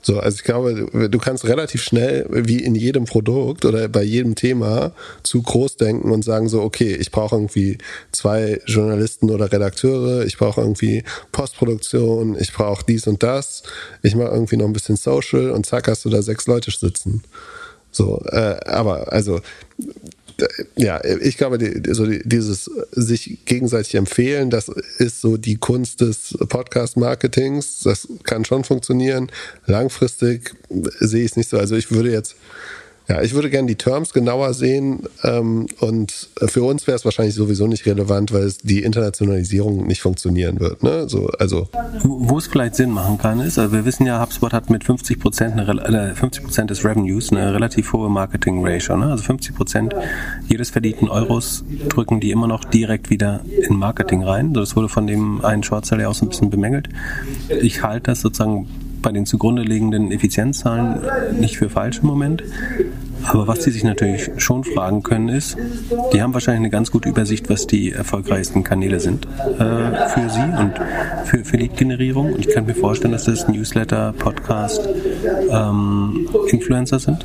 So, also ich glaube, du kannst relativ schnell, wie in jedem Produkt oder bei jedem Thema, zu groß denken und sagen so, okay, ich brauche irgendwie zwei Journalisten oder Redakteure, ich brauche irgendwie Postproduktion, ich brauche dies und das, ich mache irgendwie noch ein bisschen Social und zack hast du da sechs Leute sitzen. So, äh, aber also ja, ich glaube, die, so dieses sich gegenseitig empfehlen, das ist so die Kunst des Podcast-Marketings. Das kann schon funktionieren. Langfristig sehe ich es nicht so. Also ich würde jetzt ja, ich würde gerne die Terms genauer sehen ähm, und für uns wäre es wahrscheinlich sowieso nicht relevant, weil es die Internationalisierung nicht funktionieren wird. Ne? So, also wo, es vielleicht Sinn machen kann, ist, also wir wissen ja, HubSpot hat mit 50 Prozent, äh, 50 Prozent des Revenues eine relativ hohe Marketing-Ratio. Ne? Also 50 Prozent jedes verdienten Euros drücken die immer noch direkt wieder in Marketing rein. Das wurde von dem einen Shortseller auch so ein bisschen bemängelt. Ich halte das sozusagen bei den zugrunde liegenden Effizienzzahlen nicht für falsch im Moment. Aber was sie sich natürlich schon fragen können ist, die haben wahrscheinlich eine ganz gute Übersicht, was die erfolgreichsten Kanäle sind äh, für sie und für, für Lead-Generierung. Und ich kann mir vorstellen, dass das Newsletter, Podcast, ähm, Influencer sind.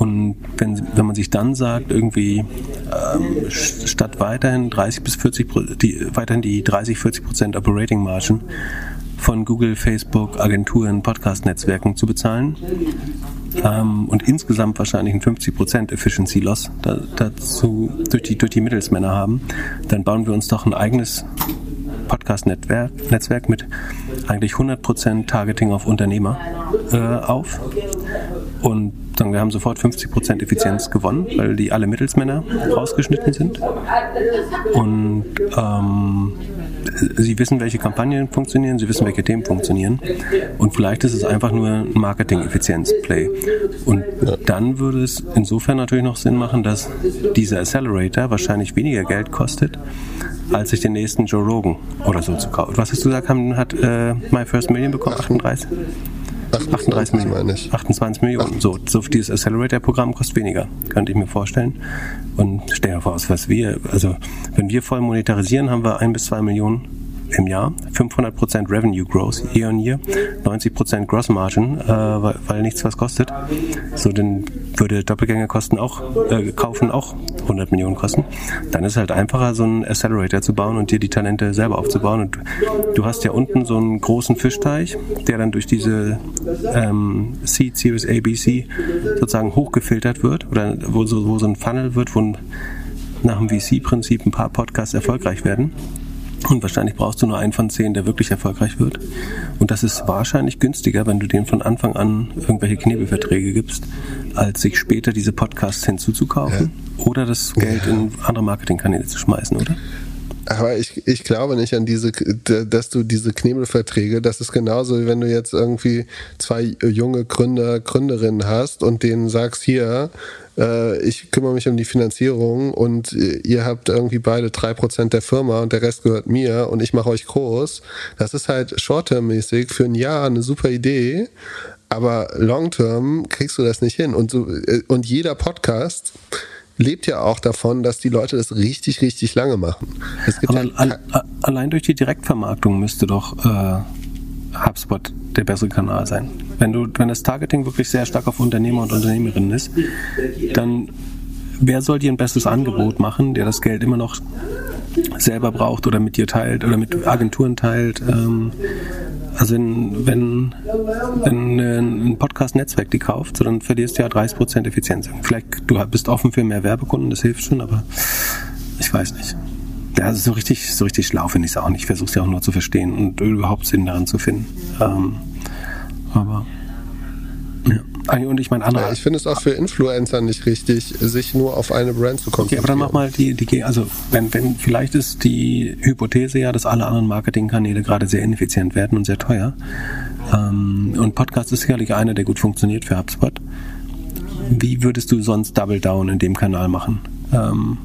Und wenn, wenn man sich dann sagt, irgendwie ähm, statt weiterhin 30 bis 40 die, weiterhin die 30, 40 Prozent Operating Margin von Google, Facebook, Agenturen, Podcast-Netzwerken zu bezahlen. Ähm, und insgesamt wahrscheinlich ein 50% Efficiency Loss da, dazu durch die, durch die Mittelsmänner haben, dann bauen wir uns doch ein eigenes Podcast-Netzwerk Netzwerk mit eigentlich 100% Targeting auf Unternehmer äh, auf. Und dann, wir haben sofort 50% Effizienz gewonnen, weil die alle Mittelsmänner rausgeschnitten sind. Und ähm, sie wissen, welche Kampagnen funktionieren, sie wissen, welche Themen funktionieren. Und vielleicht ist es einfach nur ein Marketing-Effizienz-Play. Und dann würde es insofern natürlich noch Sinn machen, dass dieser Accelerator wahrscheinlich weniger Geld kostet, als sich den nächsten Joe Rogan oder so zu kaufen. Was hast du gesagt, haben, hat äh, My First Million bekommen? 38? 38 Millionen. meine ich. 28 Millionen. So, so dieses Accelerator-Programm kostet weniger, könnte ich mir vorstellen. Und stell dir vor, was wir, also wenn wir voll monetarisieren, haben wir ein bis zwei Millionen im Jahr, 500% Revenue Growth year on year, 90% Gross Margin, äh, weil, weil nichts was kostet. So, dann würde Doppelgängerkosten auch, äh, kaufen auch 100 Millionen kosten. Dann ist es halt einfacher, so einen Accelerator zu bauen und dir die Talente selber aufzubauen. Und du hast ja unten so einen großen Fischteich, der dann durch diese ähm, Seed Series ABC sozusagen hochgefiltert wird oder wo so, wo so ein Funnel wird, wo nach dem VC-Prinzip ein paar Podcasts erfolgreich werden. Und wahrscheinlich brauchst du nur einen von zehn, der wirklich erfolgreich wird. Und das ist wahrscheinlich günstiger, wenn du denen von Anfang an irgendwelche Knebelverträge gibst, als sich später diese Podcasts hinzuzukaufen ja. oder das Geld in andere Marketingkanäle zu schmeißen, oder? Aber ich, ich glaube nicht an diese, dass du diese Knebelverträge, das ist genauso, wie wenn du jetzt irgendwie zwei junge Gründer, Gründerinnen hast und denen sagst, hier, äh, ich kümmere mich um die Finanzierung und ihr habt irgendwie beide drei Prozent der Firma und der Rest gehört mir und ich mache euch groß. Das ist halt short-term-mäßig für ein Jahr eine super Idee, aber long-term kriegst du das nicht hin. Und, so, äh, und jeder Podcast lebt ja auch davon, dass die Leute das richtig, richtig lange machen. Aber ja allein durch die Direktvermarktung müsste doch äh, HubSpot der bessere Kanal sein. Wenn du, wenn das Targeting wirklich sehr stark auf Unternehmer und Unternehmerinnen ist, dann wer soll dir ein besseres Angebot machen, der das Geld immer noch selber braucht oder mit dir teilt oder mit Agenturen teilt? Ähm, also wenn, wenn, wenn ein Podcast-Netzwerk die kauft, dann verlierst du ja 30% Effizienz. Vielleicht du bist offen für mehr Werbekunden, das hilft schon, aber ich weiß nicht. Ja, so richtig, so richtig schlau finde ich es auch nicht. Ich versuche es ja auch nur zu verstehen und überhaupt Sinn daran zu finden. Ähm, aber. Und ich meine, andere. Ja, ich finde es auch für Influencer nicht richtig, sich nur auf eine Brand zu konzentrieren. Okay, aber dann mach mal die, die also wenn, wenn, vielleicht ist die Hypothese ja, dass alle anderen Marketingkanäle gerade sehr ineffizient werden und sehr teuer. Ähm, und Podcast ist sicherlich einer, der gut funktioniert für HubSpot. Wie würdest du sonst Double Down in dem Kanal machen? Ähm,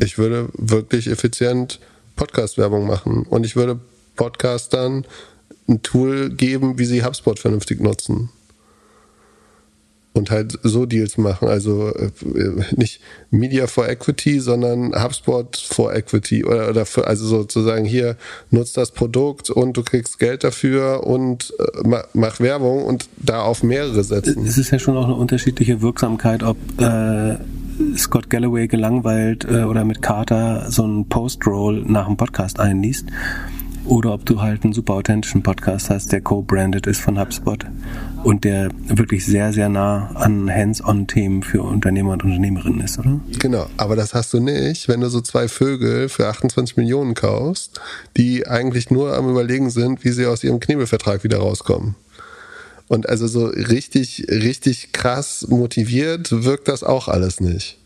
ich würde wirklich effizient Podcast-Werbung machen und ich würde Podcastern ein Tool geben, wie sie HubSpot vernünftig nutzen. Und halt so Deals machen. Also äh, nicht Media for Equity, sondern HubSpot for Equity. Oder, oder für, also sozusagen hier nutzt das Produkt und du kriegst Geld dafür und äh, mach Werbung und da auf mehrere setzen. Es ist ja schon auch eine unterschiedliche Wirksamkeit, ob äh, Scott Galloway gelangweilt äh, oder mit Carter so einen Post-Roll nach dem Podcast einliest oder ob du halt einen super authentischen Podcast hast, der co-branded ist von HubSpot und der wirklich sehr, sehr nah an Hands-on-Themen für Unternehmer und Unternehmerinnen ist, oder? Genau, aber das hast du nicht, wenn du so zwei Vögel für 28 Millionen kaufst, die eigentlich nur am Überlegen sind, wie sie aus ihrem Knebelvertrag wieder rauskommen. Und also so richtig, richtig krass motiviert wirkt das auch alles nicht.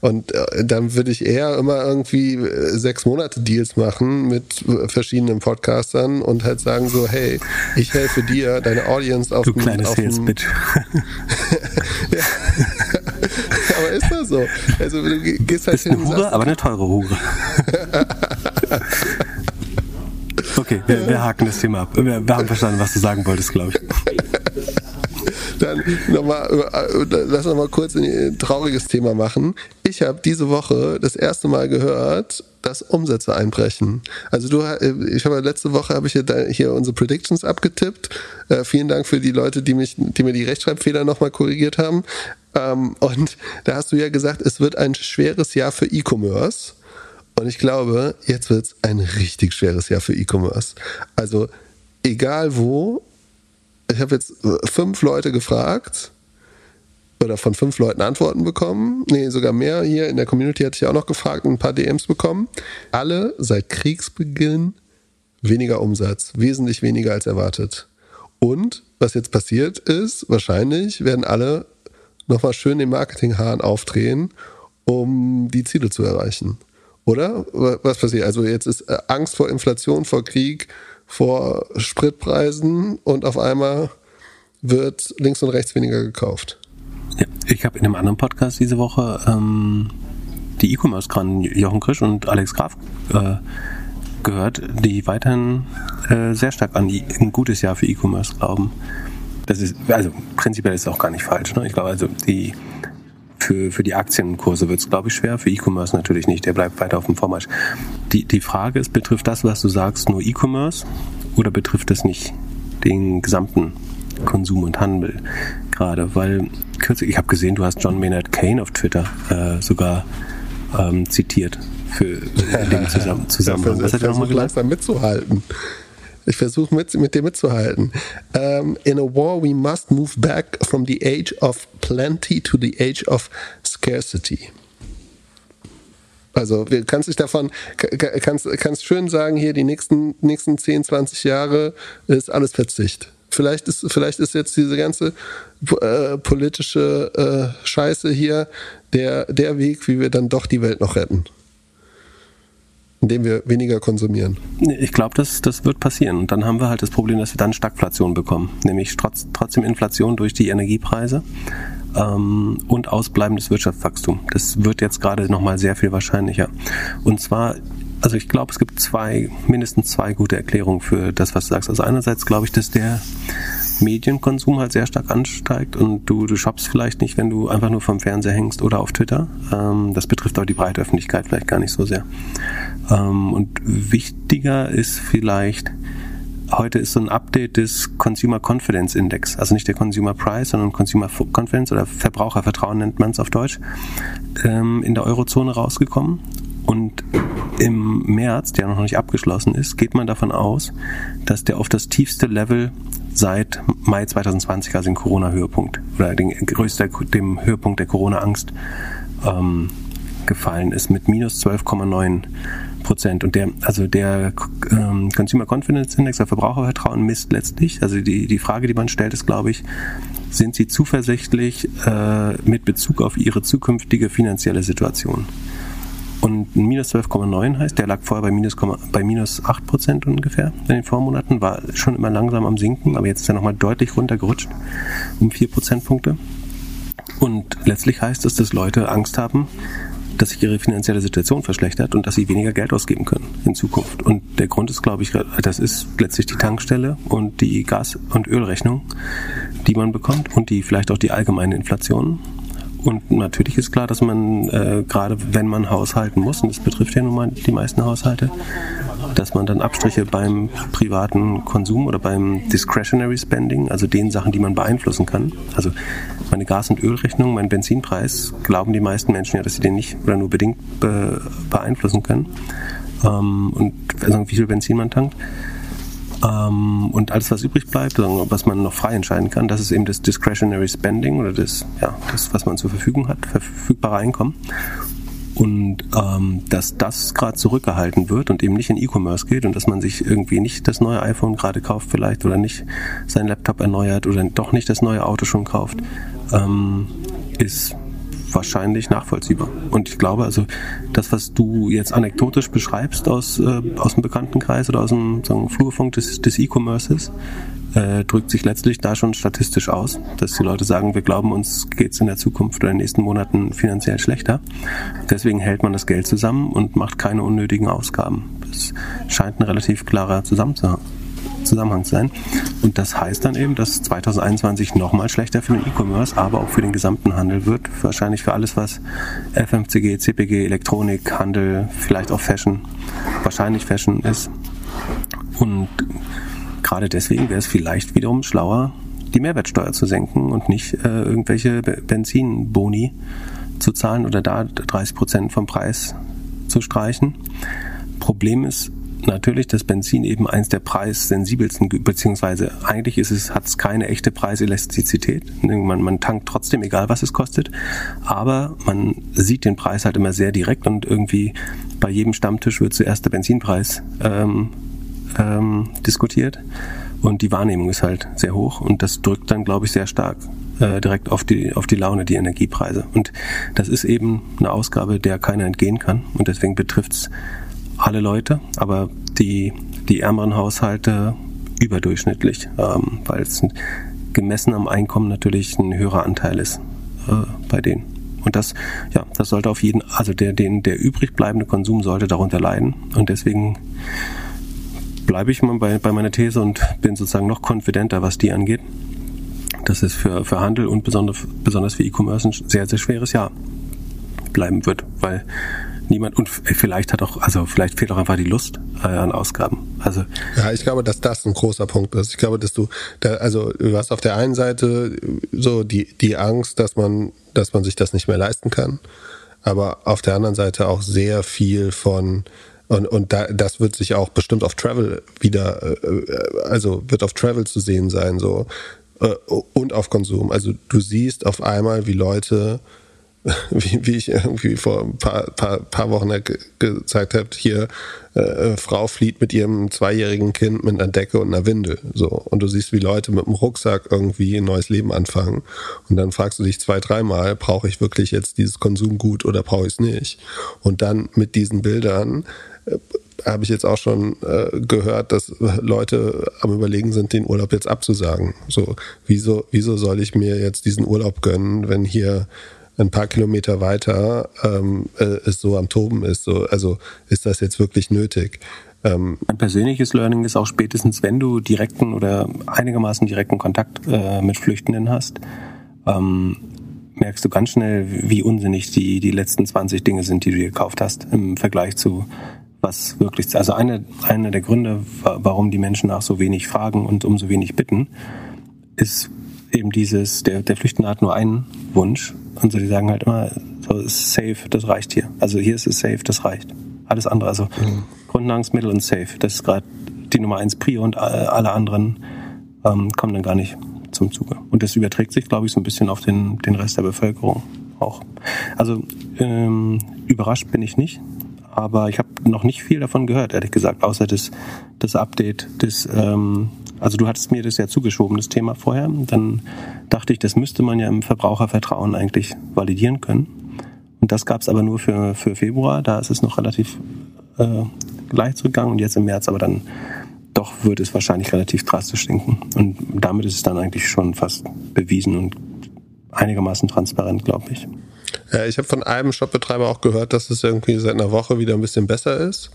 Und äh, dann würde ich eher immer irgendwie äh, sechs Monate Deals machen mit verschiedenen Podcastern und halt sagen so, hey, ich helfe dir, deine Audience auf Du kleines auf Sales Bitch. ja. aber ist das so? Also du gehst halt ist hin eine Hure, sagst, aber eine teure Hure. okay, wir, wir, haken das Thema ab. Wir, wir haben verstanden, was du sagen wolltest, glaube ich. Dann nochmal, äh, lass uns mal kurz ein trauriges Thema machen. Ich habe diese Woche das erste Mal gehört, dass Umsätze einbrechen. Also du, äh, ich habe letzte Woche habe ich hier, hier unsere Predictions abgetippt. Äh, vielen Dank für die Leute, die mich, die mir die Rechtschreibfehler nochmal korrigiert haben. Ähm, und da hast du ja gesagt, es wird ein schweres Jahr für E-Commerce. Und ich glaube, jetzt wird es ein richtig schweres Jahr für E-Commerce. Also egal wo, ich habe jetzt äh, fünf Leute gefragt oder von fünf Leuten Antworten bekommen. Nee, sogar mehr. Hier in der Community hatte ich auch noch gefragt und ein paar DMs bekommen. Alle seit Kriegsbeginn weniger Umsatz, wesentlich weniger als erwartet. Und was jetzt passiert ist, wahrscheinlich werden alle nochmal schön den Marketinghahn aufdrehen, um die Ziele zu erreichen Oder? Was passiert? Also jetzt ist äh, Angst vor Inflation, vor Krieg, vor Spritpreisen und auf einmal wird links und rechts weniger gekauft. Ja, ich habe in einem anderen Podcast diese Woche ähm, die E-Commerce-Gran Jochen Krisch und Alex Graf äh, gehört, die weiterhin äh, sehr stark an ein gutes Jahr für E-Commerce glauben. Das ist, also prinzipiell ist es auch gar nicht falsch. Ne? Ich glaube, also die für, für die Aktienkurse wird es, glaube ich, schwer. Für E-Commerce natürlich nicht. Der bleibt weiter auf dem Vormarsch. Die, die Frage ist, betrifft das, was du sagst, nur E-Commerce oder betrifft das nicht den gesamten Konsum und Handel gerade? Weil kürzlich, ich habe gesehen, du hast John Maynard Kane auf Twitter äh, sogar ähm, zitiert für den Zusammen Zusammenhang. Was hat er nochmal gesagt? mitzuhalten. Ich versuche mit, mit dir mitzuhalten. Um, ähm, in a war, we must move back from the age of plenty to the age of scarcity. Also, kannst dich davon, kannst, kannst schön sagen, hier die nächsten, nächsten 10, 20 Jahre ist alles Verzicht. Vielleicht ist, vielleicht ist jetzt diese ganze äh, politische äh, Scheiße hier der, der Weg, wie wir dann doch die Welt noch retten indem wir weniger konsumieren. Ich glaube, das, das wird passieren. Und dann haben wir halt das Problem, dass wir dann Stagflation bekommen. Nämlich trotz, trotzdem Inflation durch die Energiepreise ähm, und ausbleibendes Wirtschaftswachstum. Das wird jetzt gerade nochmal sehr viel wahrscheinlicher. Und zwar also ich glaube, es gibt zwei, mindestens zwei gute Erklärungen für das, was du sagst. Also einerseits glaube ich, dass der Medienkonsum halt sehr stark ansteigt und du, du shoppst vielleicht nicht, wenn du einfach nur vom Fernseher hängst oder auf Twitter. Ähm, das betrifft aber die breite Öffentlichkeit vielleicht gar nicht so sehr. Ähm, und wichtiger ist vielleicht, heute ist so ein Update des Consumer Confidence Index, also nicht der Consumer Price, sondern Consumer Confidence oder Verbrauchervertrauen nennt man es auf Deutsch, ähm, in der Eurozone rausgekommen. Und im März, der noch nicht abgeschlossen ist, geht man davon aus, dass der auf das tiefste Level seit Mai 2020, also den Corona-Höhepunkt oder den größter, dem Höhepunkt der Corona-Angst ähm, gefallen ist mit minus 12,9 Prozent. Und der, also der ähm, Consumer Confidence Index, der Verbrauchervertrauen misst letztlich, also die, die Frage, die man stellt, ist, glaube ich, sind Sie zuversichtlich äh, mit Bezug auf Ihre zukünftige finanzielle Situation? Und minus 12,9 heißt, der lag vorher bei minus, bei minus 8 Prozent ungefähr in den Vormonaten, war schon immer langsam am Sinken, aber jetzt ist er nochmal deutlich runtergerutscht um 4 Prozentpunkte. Und letztlich heißt es, dass Leute Angst haben, dass sich ihre finanzielle Situation verschlechtert und dass sie weniger Geld ausgeben können in Zukunft. Und der Grund ist, glaube ich, das ist letztlich die Tankstelle und die Gas- und Ölrechnung, die man bekommt und die vielleicht auch die allgemeine Inflation. Und natürlich ist klar, dass man äh, gerade wenn man haushalten muss, und das betrifft ja nun mal die meisten Haushalte, dass man dann Abstriche beim privaten Konsum oder beim Discretionary Spending, also den Sachen, die man beeinflussen kann. Also meine Gas- und Ölrechnung, mein Benzinpreis, glauben die meisten Menschen ja, dass sie den nicht oder nur bedingt be beeinflussen können. Ähm, und also wie viel Benzin man tankt. Ähm, und alles, was übrig bleibt, was man noch frei entscheiden kann, das ist eben das Discretionary Spending oder das, ja, das was man zur Verfügung hat, verfügbare Einkommen. Und ähm, dass das gerade zurückgehalten wird und eben nicht in E-Commerce geht und dass man sich irgendwie nicht das neue iPhone gerade kauft vielleicht oder nicht sein Laptop erneuert oder doch nicht das neue Auto schon kauft, ähm, ist wahrscheinlich nachvollziehbar. Und ich glaube, also das, was du jetzt anekdotisch beschreibst aus, äh, aus dem Bekanntenkreis oder aus dem sagen, Flurfunk des, des E-Commerces, äh, drückt sich letztlich da schon statistisch aus, dass die Leute sagen, wir glauben, uns geht's in der Zukunft oder in den nächsten Monaten finanziell schlechter. Deswegen hält man das Geld zusammen und macht keine unnötigen Ausgaben. Das scheint ein relativ klarer Zusammenhang Zusammenhang sein. Und das heißt dann eben, dass 2021 nochmal schlechter für den E-Commerce, aber auch für den gesamten Handel wird. Wahrscheinlich für alles, was FMCG, CPG, Elektronik, Handel, vielleicht auch Fashion, wahrscheinlich Fashion ist. Und gerade deswegen wäre es vielleicht wiederum schlauer, die Mehrwertsteuer zu senken und nicht äh, irgendwelche Benzinboni zu zahlen oder da 30 Prozent vom Preis zu streichen. Problem ist, natürlich das Benzin eben eins der preissensibelsten, beziehungsweise eigentlich ist es, hat es keine echte Preiselastizität. Man, man tankt trotzdem, egal was es kostet, aber man sieht den Preis halt immer sehr direkt und irgendwie bei jedem Stammtisch wird zuerst der Benzinpreis ähm, ähm, diskutiert und die Wahrnehmung ist halt sehr hoch und das drückt dann, glaube ich, sehr stark äh, direkt auf die, auf die Laune, die Energiepreise. Und das ist eben eine Ausgabe, der keiner entgehen kann. Und deswegen betrifft's alle Leute, aber die, die ärmeren Haushalte überdurchschnittlich, ähm, weil es gemessen am Einkommen natürlich ein höherer Anteil ist äh, bei denen. Und das, ja, das sollte auf jeden, also der, den, der übrig bleibende Konsum sollte darunter leiden. Und deswegen bleibe ich mal bei, bei meiner These und bin sozusagen noch konfidenter, was die angeht. Dass es für, für Handel und besonders, besonders für E-Commerce ein sehr, sehr schweres Jahr bleiben wird, weil niemand und vielleicht hat auch, also vielleicht fehlt auch einfach die Lust äh, an Ausgaben. Also ja, ich glaube, dass das ein großer Punkt ist. Ich glaube, dass du, da, also du hast auf der einen Seite so die die Angst, dass man, dass man sich das nicht mehr leisten kann, aber auf der anderen Seite auch sehr viel von und, und da, das wird sich auch bestimmt auf Travel wieder, äh, also wird auf Travel zu sehen sein, so äh, und auf Konsum. Also du siehst auf einmal, wie Leute wie, wie ich irgendwie vor ein paar, paar, paar Wochen gezeigt habe, hier äh, Frau flieht mit ihrem zweijährigen Kind mit einer Decke und einer Windel. So. Und du siehst, wie Leute mit dem Rucksack irgendwie ein neues Leben anfangen. Und dann fragst du dich zwei, dreimal, brauche ich wirklich jetzt dieses Konsumgut oder brauche ich es nicht? Und dann mit diesen Bildern äh, habe ich jetzt auch schon äh, gehört, dass Leute am überlegen sind, den Urlaub jetzt abzusagen. So, wieso, wieso soll ich mir jetzt diesen Urlaub gönnen, wenn hier ein paar Kilometer weiter ähm, äh, es so am Toben ist. So, also ist das jetzt wirklich nötig? Ähm, Ein persönliches Learning ist auch spätestens, wenn du direkten oder einigermaßen direkten Kontakt äh, mit Flüchtenden hast, ähm, merkst du ganz schnell, wie unsinnig die, die letzten 20 Dinge sind, die du gekauft hast, im Vergleich zu was wirklich, also eine, eine der Gründe, warum die Menschen nach so wenig fragen und um so wenig bitten, ist eben dieses, der, der Flüchtende hat nur einen Wunsch und so, die sagen halt immer, so ist safe, das reicht hier. Also hier ist es safe, das reicht. Alles andere, also mhm. Grundnahrungsmittel und safe, das ist gerade die Nummer eins Prio und alle anderen ähm, kommen dann gar nicht zum Zuge. Und das überträgt sich, glaube ich, so ein bisschen auf den, den Rest der Bevölkerung auch. Also ähm, überrascht bin ich nicht, aber ich habe noch nicht viel davon gehört, ehrlich gesagt, außer das, das Update des ähm, also du hattest mir das ja zugeschoben, das Thema vorher. Dann dachte ich, das müsste man ja im Verbrauchervertrauen eigentlich validieren können. Und das gab es aber nur für, für Februar. Da ist es noch relativ äh, leicht zurückgegangen und jetzt im März aber dann doch wird es wahrscheinlich relativ drastisch sinken. Und damit ist es dann eigentlich schon fast bewiesen und einigermaßen transparent, glaube ich. Ja, ich habe von einem Shopbetreiber auch gehört, dass es irgendwie seit einer Woche wieder ein bisschen besser ist.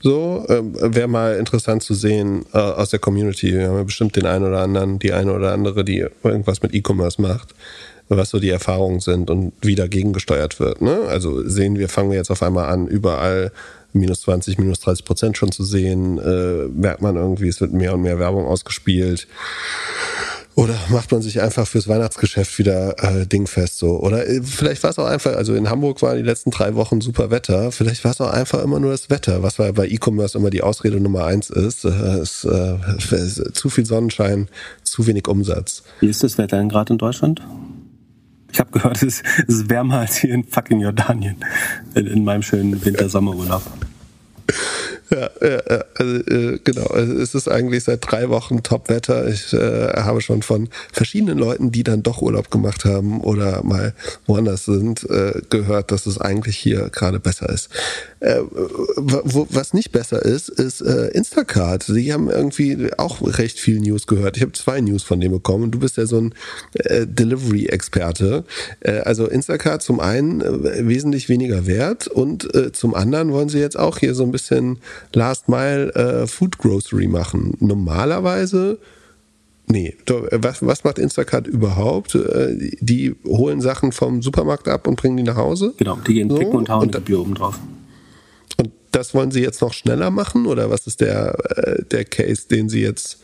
So, äh, wäre mal interessant zu sehen äh, aus der Community. Wir haben ja bestimmt den einen oder anderen, die eine oder andere, die irgendwas mit E-Commerce macht, was so die Erfahrungen sind und wie dagegen gesteuert wird. Ne? Also sehen wir, fangen wir jetzt auf einmal an, überall minus 20, minus 30 Prozent schon zu sehen. Äh, merkt man irgendwie, es wird mehr und mehr Werbung ausgespielt. Oder macht man sich einfach fürs Weihnachtsgeschäft wieder äh, dingfest so? Oder äh, vielleicht war es auch einfach, also in Hamburg waren die letzten drei Wochen super Wetter, vielleicht war es auch einfach immer nur das Wetter, was bei E-Commerce immer die Ausrede Nummer eins ist. Äh, ist, äh, ist zu viel Sonnenschein, zu wenig Umsatz. Wie ist das Wetter denn gerade in Deutschland? Ich habe gehört, es ist, wärmer als hier in fucking Jordanien, in, in meinem schönen Winter-Sommerurlaub. Ja, ja also, äh, genau. Es ist eigentlich seit drei Wochen Top-Wetter. Ich äh, habe schon von verschiedenen Leuten, die dann doch Urlaub gemacht haben oder mal woanders sind, äh, gehört, dass es eigentlich hier gerade besser ist. Äh, wo, was nicht besser ist, ist äh, Instacart. Sie haben irgendwie auch recht viel News gehört. Ich habe zwei News von dem bekommen. Du bist ja so ein äh, Delivery-Experte. Also Instacart zum einen wesentlich weniger wert und zum anderen wollen sie jetzt auch hier so ein bisschen Last Mile äh, Food Grocery machen. Normalerweise Nee, was, was macht Instacart überhaupt? Äh, die holen Sachen vom Supermarkt ab und bringen die nach Hause? Genau, die gehen so, picken und hauen und, Bier oben drauf. Und das wollen sie jetzt noch schneller machen? Oder was ist der, äh, der Case, den sie jetzt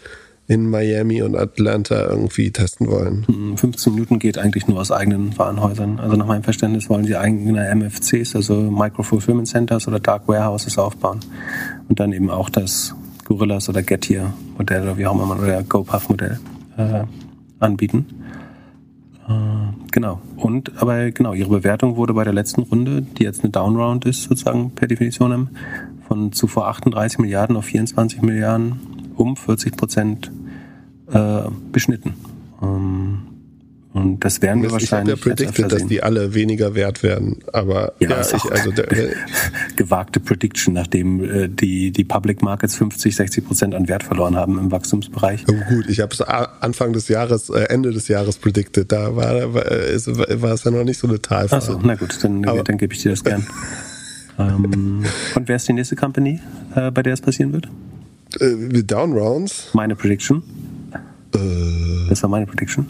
in Miami und Atlanta irgendwie testen wollen? 15 hm, Minuten geht eigentlich nur aus eigenen Warenhäusern. Also nach meinem Verständnis wollen sie eigene MFCs, also Micro Fulfillment Centers oder Dark Warehouses aufbauen. Und dann eben auch das Gorillas oder Getir Modell oder wie auch immer man oder GoPuff Modell äh, anbieten. Äh, genau. Und aber genau, ihre Bewertung wurde bei der letzten Runde, die jetzt eine Downround ist, sozusagen per Definition, von zuvor 38 Milliarden auf 24 Milliarden um 40 Prozent äh, beschnitten. Ähm, Und das werden wir ich habe wahrscheinlich. ja predicted, dass die alle weniger wert werden. Aber Ja, ja, ist ich, also der, gewagte Prediction, nachdem äh, die, die Public Markets 50, 60 Prozent an Wert verloren haben im Wachstumsbereich. Oh, gut, ich habe es Anfang des Jahres, äh, Ende des Jahres predicted. Da war, war, ist- war es ja noch nicht so eine Talfahrt. Achso, na gut, dann, Aber- dann gebe ich dir das gern. ähm, und wer ist die nächste Company, äh, bei der es passieren wird? Äh, Down Rounds? Meine Prediction. Äh, Das war meine Prediction.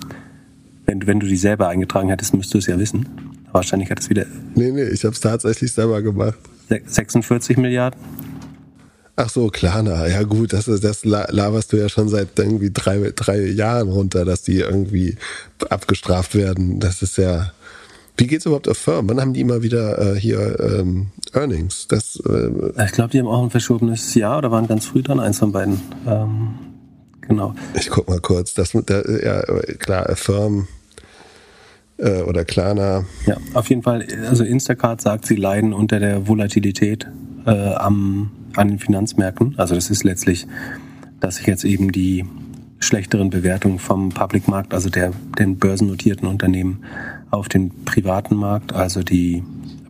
Wenn, du- wenn du die selber eingetragen hättest, müsstest du es ja wissen. Wahrscheinlich hat es wieder nee, nee, ich habe es tatsächlich selber gemacht. se- 46 Milliarden. Ach so, Klarna. Ja gut, das, ist- das la- laberst du ja schon seit irgendwie drei, drei Jahren runter, dass die irgendwie abgestraft werden. Das ist ja... Wie geht's überhaupt auf Firm? Wann haben die immer wieder äh, hier ähm, Earnings? Das, äh, Ich glaube, die haben auch ein verschobenes Jahr oder waren ganz früh dran, eins von beiden. Ähm, genau. ich guck mal kurz. Das, da, ja, klar, Firm äh, oder Klarna. Ja, auf jeden Fall. Also Instacart sagt, sie leiden unter der Volatilität äh, am, an den Finanzmärkten. Also das ist letztlich, dass sich jetzt eben die schlechteren Bewertungen vom Public Markt, also der den börsennotierten Unternehmen, auf den privaten Markt, also die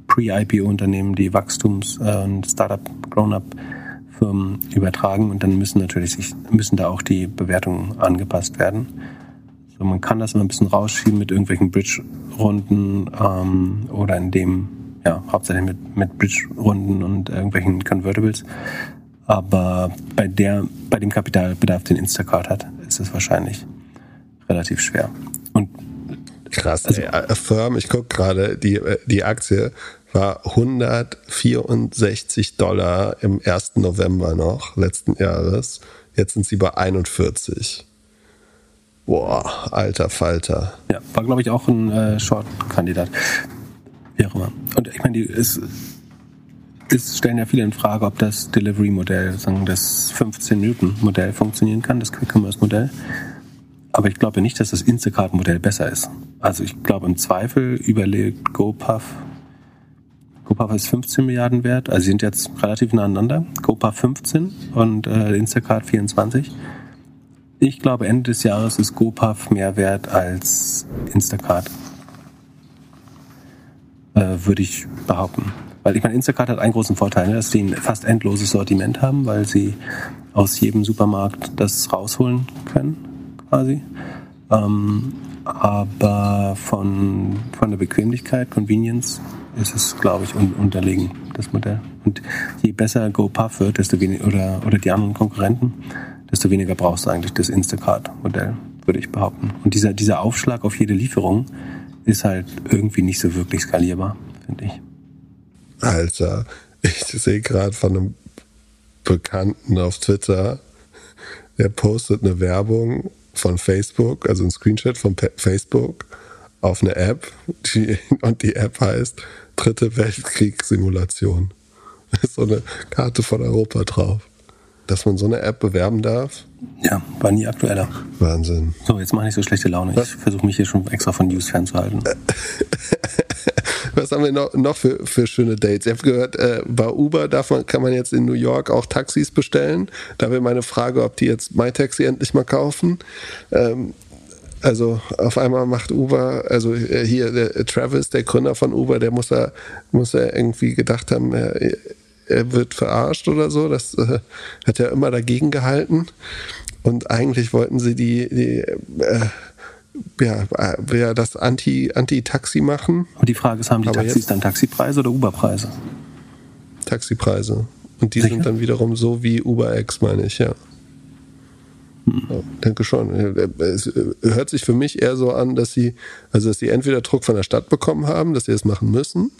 Pre-IPO-Unternehmen, die Wachstums- äh, und Startup-Grown-up-Firmen übertragen und dann müssen natürlich sich, müssen da auch die Bewertungen angepasst werden. So, man kann das immer ein bisschen rausschieben mit irgendwelchen Bridge-Runden ähm, oder in dem, ja, hauptsächlich mit, mit Bridge-Runden und irgendwelchen Convertibles. Aber bei der, bei dem Kapitalbedarf, den Instacart hat, ist es wahrscheinlich relativ schwer. Und Krass, Also- ey, ich guck gerade, die, äh, die Aktie war 164 Dollar im 1. November noch, letzten Jahres. Jetzt sind sie bei 41. Boah, alter Falter. ja, war, glaube ich, auch ein äh, Short-Kandidat. Wie auch immer. Und ich meine, ist, es stellen ja viele in Frage, ob das Delivery-Modell, sagen das 15-Minuten-Modell funktionieren kann, das Quick-Commerce-Modell. Aber ich glaube nicht, dass das Instacart-Modell besser ist. Also ich glaube im Zweifel überlegt GoPuff. GoPuff ist 15 Milliarden wert, also sie sind jetzt relativ nah aneinander. GoPuff 15 und äh, Instacart 24. Ich glaube, Ende des Jahres ist GoPuff mehr wert als Instacart. Äh, würde ich behaupten. Weil ich meine, Instacart hat einen großen Vorteil, ne, dass sie ein fast endloses Sortiment haben, weil sie aus jedem Supermarkt das rausholen können, quasi. Ähm, aber von, von der Bequemlichkeit, Convenience, ist es, glaube ich, un unterlegen, das Modell. Und je besser GoPuff wird, desto weniger, oder, oder die anderen Konkurrenten, desto weniger brauchst du eigentlich das Instacart-Modell, würde ich behaupten. Und dieser, dieser Aufschlag auf jede Lieferung ist halt irgendwie nicht so wirklich skalierbar, finde ich. Alter, ich sehe gerade von einem Bekannten auf Twitter, der postet eine Werbung von Facebook, also ein Screenshot von Pe- Facebook auf eine App die, und die App heißt Dritte Weltkriegssimulation. Da ist so eine Karte von Europa drauf. Dass man so eine App bewerben darf, Ja, war nie aktueller. Wahnsinn. So, jetzt mache ich so schlechte Laune. Ich versuche mich hier schon extra von News fernzuhalten. Was haben wir noch, noch für, für schöne Dates? Ich habe gehört, äh, bei Uber darf man, kann man jetzt in New York auch Taxis bestellen. Da wäre meine Frage, ob die jetzt MyTaxi endlich mal kaufen. Ähm, also auf einmal macht Uber, also äh, hier der Travis, der Gründer von Uber, der muss da muss irgendwie gedacht haben, er, er wird verarscht oder so. Das äh, hat er immer dagegen gehalten. Und eigentlich wollten sie die, die äh, ja, äh, ja, das Anti, Anti-Taxi machen. Und die Frage ist, haben die Aber Taxis jetzt- dann Taxipreise oder Uberpreise? Taxipreise. Und die Sicher? sind dann wiederum so wie UberX, meine ich, ja. Ja, denke schon. Es hört sich für mich eher so an, dass sie, also dass sie entweder Druck von der Stadt bekommen haben, dass sie es machen müssen,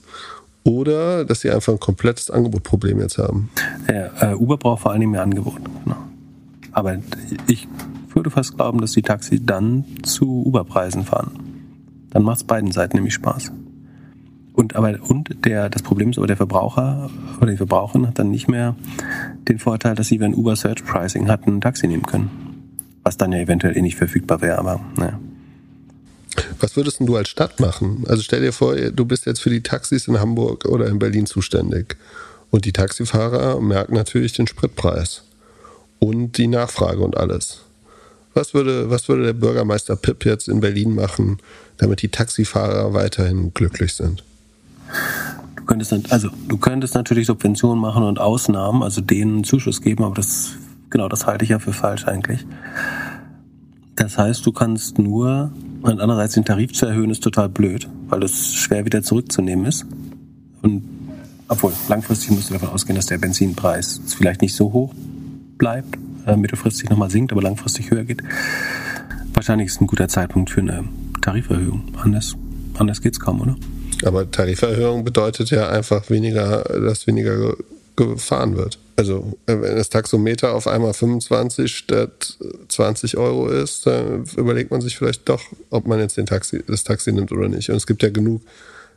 oder dass sie einfach ein komplettes Angebotproblem jetzt haben. Ja, äh, Uber braucht vor allen Dingen mehr Angebot. Genau. Aber ich würde fast glauben, dass die Taxis dann zu Uberpreisen fahren. Dann macht es beiden Seiten nämlich Spaß. Und aber und der das Problem ist aber der Verbraucher oder die Verbraucherin hat dann nicht mehr den Vorteil, dass sie, wenn Uber Search Pricing hat, ein Taxi nehmen können. Was dann ja eventuell eh nicht verfügbar wäre, aber naja. Was würdest denn du als Stadt machen? Also stell dir vor, du bist jetzt für die Taxis in Hamburg oder in Berlin zuständig. Und die Taxifahrer merken natürlich den Spritpreis und die Nachfrage und alles. Was würde, was würde der Bürgermeister Pip jetzt in Berlin machen, damit die Taxifahrer weiterhin glücklich sind? Du könntest, also, du könntest natürlich Subventionen machen und Ausnahmen, also denen Zuschuss geben, aber das, genau, das halte ich ja für falsch eigentlich. Das heißt, du kannst nur, und andererseits den Tarif zu erhöhen, ist total blöd, weil es schwer wieder zurückzunehmen ist. Und obwohl, langfristig musst du davon ausgehen, dass der Benzinpreis vielleicht nicht so hoch bleibt, äh, mittelfristig nochmal sinkt, aber langfristig höher geht. Wahrscheinlich ist ein guter Zeitpunkt für eine Tariferhöhung. Anders, anders geht's kaum, oder? Aber Tariferhöhung bedeutet ja einfach weniger, dass weniger gefahren wird. Also wenn das Taxometer auf einmal 25 statt 20 Euro ist, dann überlegt man sich vielleicht doch, ob man jetzt den Taxi, das Taxi nimmt oder nicht. Und es gibt ja genug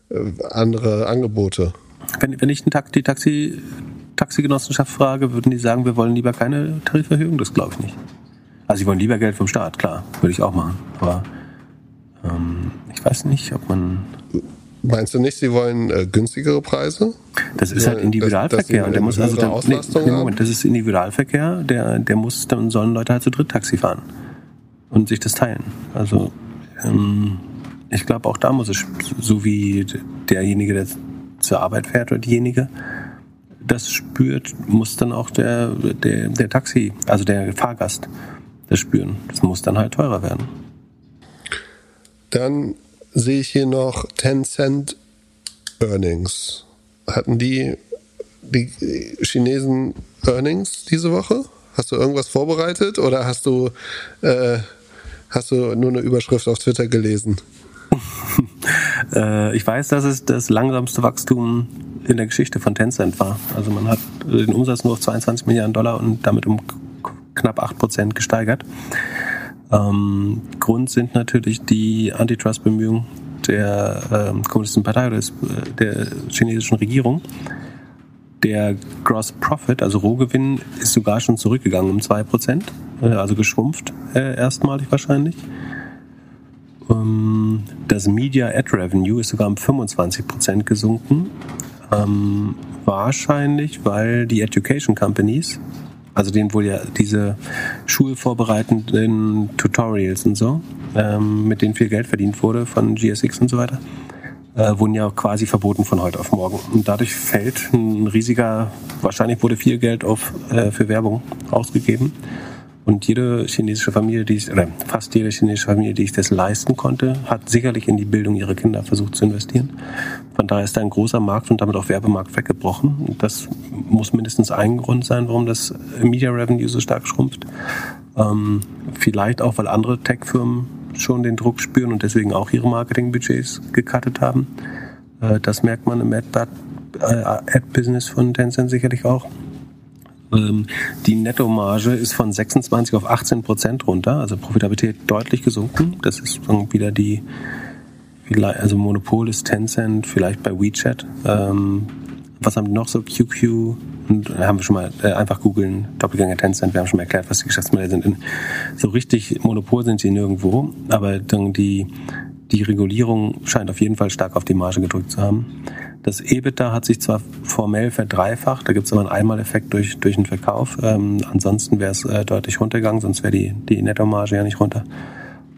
äh, andere Angebote. Wenn, wenn ich die Taxi, Taxigenossenschaft frage, würden die sagen, wir wollen lieber keine Tariferhöhung? Das glaube ich nicht. Also sie wollen lieber Geld vom Staat, klar, würde ich auch machen. Aber ähm, ich weiß nicht, ob man Meinst du nicht, sie wollen äh, günstigere Preise? Das ist halt Individualverkehr. und der muss also dann, nee, nee, Moment, das ist Individualverkehr, der, der muss, dann sollen Leute halt zu dritt Taxi fahren und sich das teilen. Also ähm, ich glaube auch da muss es, so wie derjenige, der zur Arbeit fährt oder diejenige, das spürt, muss dann auch der, der, der Taxi, also der Fahrgast das spüren. Das muss dann halt teurer werden. Dann sehe ich hier noch Tencent Earnings. Hatten die, die Chinesen Earnings diese Woche? Hast du irgendwas vorbereitet oder hast du, äh, hast du nur eine Überschrift auf Twitter gelesen? äh, ich weiß, dass es das langsamste Wachstum in der Geschichte von Tencent war. Also man hat den Umsatz nur auf 22 Milliarden Dollar und damit um knapp 8 Prozent gesteigert. Ähm, Grund sind natürlich die Antitrust-Bemühungen der ähm, Kommunistischen Partei oder äh, der chinesischen Regierung. Der Gross Profit, also Rohgewinn, ist sogar schon zurückgegangen um 2%, äh, also geschrumpft äh, erstmalig wahrscheinlich. Ähm, das Media Ad Revenue ist sogar um 25% gesunken. Ähm, wahrscheinlich, weil die Education Companies, also denen wohl ja diese schulvorbereitenden Tutorials und so, ähm, mit denen viel Geld verdient wurde von GSX und so weiter, äh, wurden ja quasi verboten von heute auf morgen. Und dadurch fällt ein riesiger, wahrscheinlich wurde viel Geld auf, äh, für Werbung ausgegeben. Und jede chinesische Familie, die ich, oder fast jede chinesische Familie, die ich das leisten konnte, hat sicherlich in die Bildung ihrer Kinder versucht zu investieren. Von daher ist da ein großer Markt und damit auch Werbemarkt weggebrochen. Das muss mindestens ein Grund sein, warum das Media Revenue so stark schrumpft. Ähm, vielleicht auch, weil andere Tech-Firmen schon den Druck spüren und deswegen auch ihre Marketingbudgets gecuttet haben. Äh, das merkt man im Ad-Business von Tencent sicherlich auch. Ähm, die Nettomarge ist von 26 auf 18 Prozent runter, also Profitabilität deutlich gesunken. Das ist wieder die, also Monopol ist Tencent, vielleicht bei WeChat. Ähm, was haben die noch so? QQ und da haben wir schon mal äh, einfach googeln, Doppelgänger Tencent, wir haben schon mal erklärt, was die Geschäftsmodelle sind. so richtig Monopol sind sie nirgendwo, aber die, die Regulierung scheint auf jeden Fall stark auf die Marge gedrückt zu haben. Das EBITDA hat sich zwar formell verdreifacht, da gibt es aber einen Einmaleffekt durch, durch den Verkauf. Ähm, ansonsten wäre es äh, deutlich runtergegangen, sonst wäre die, die Nettomarge ja nicht runter.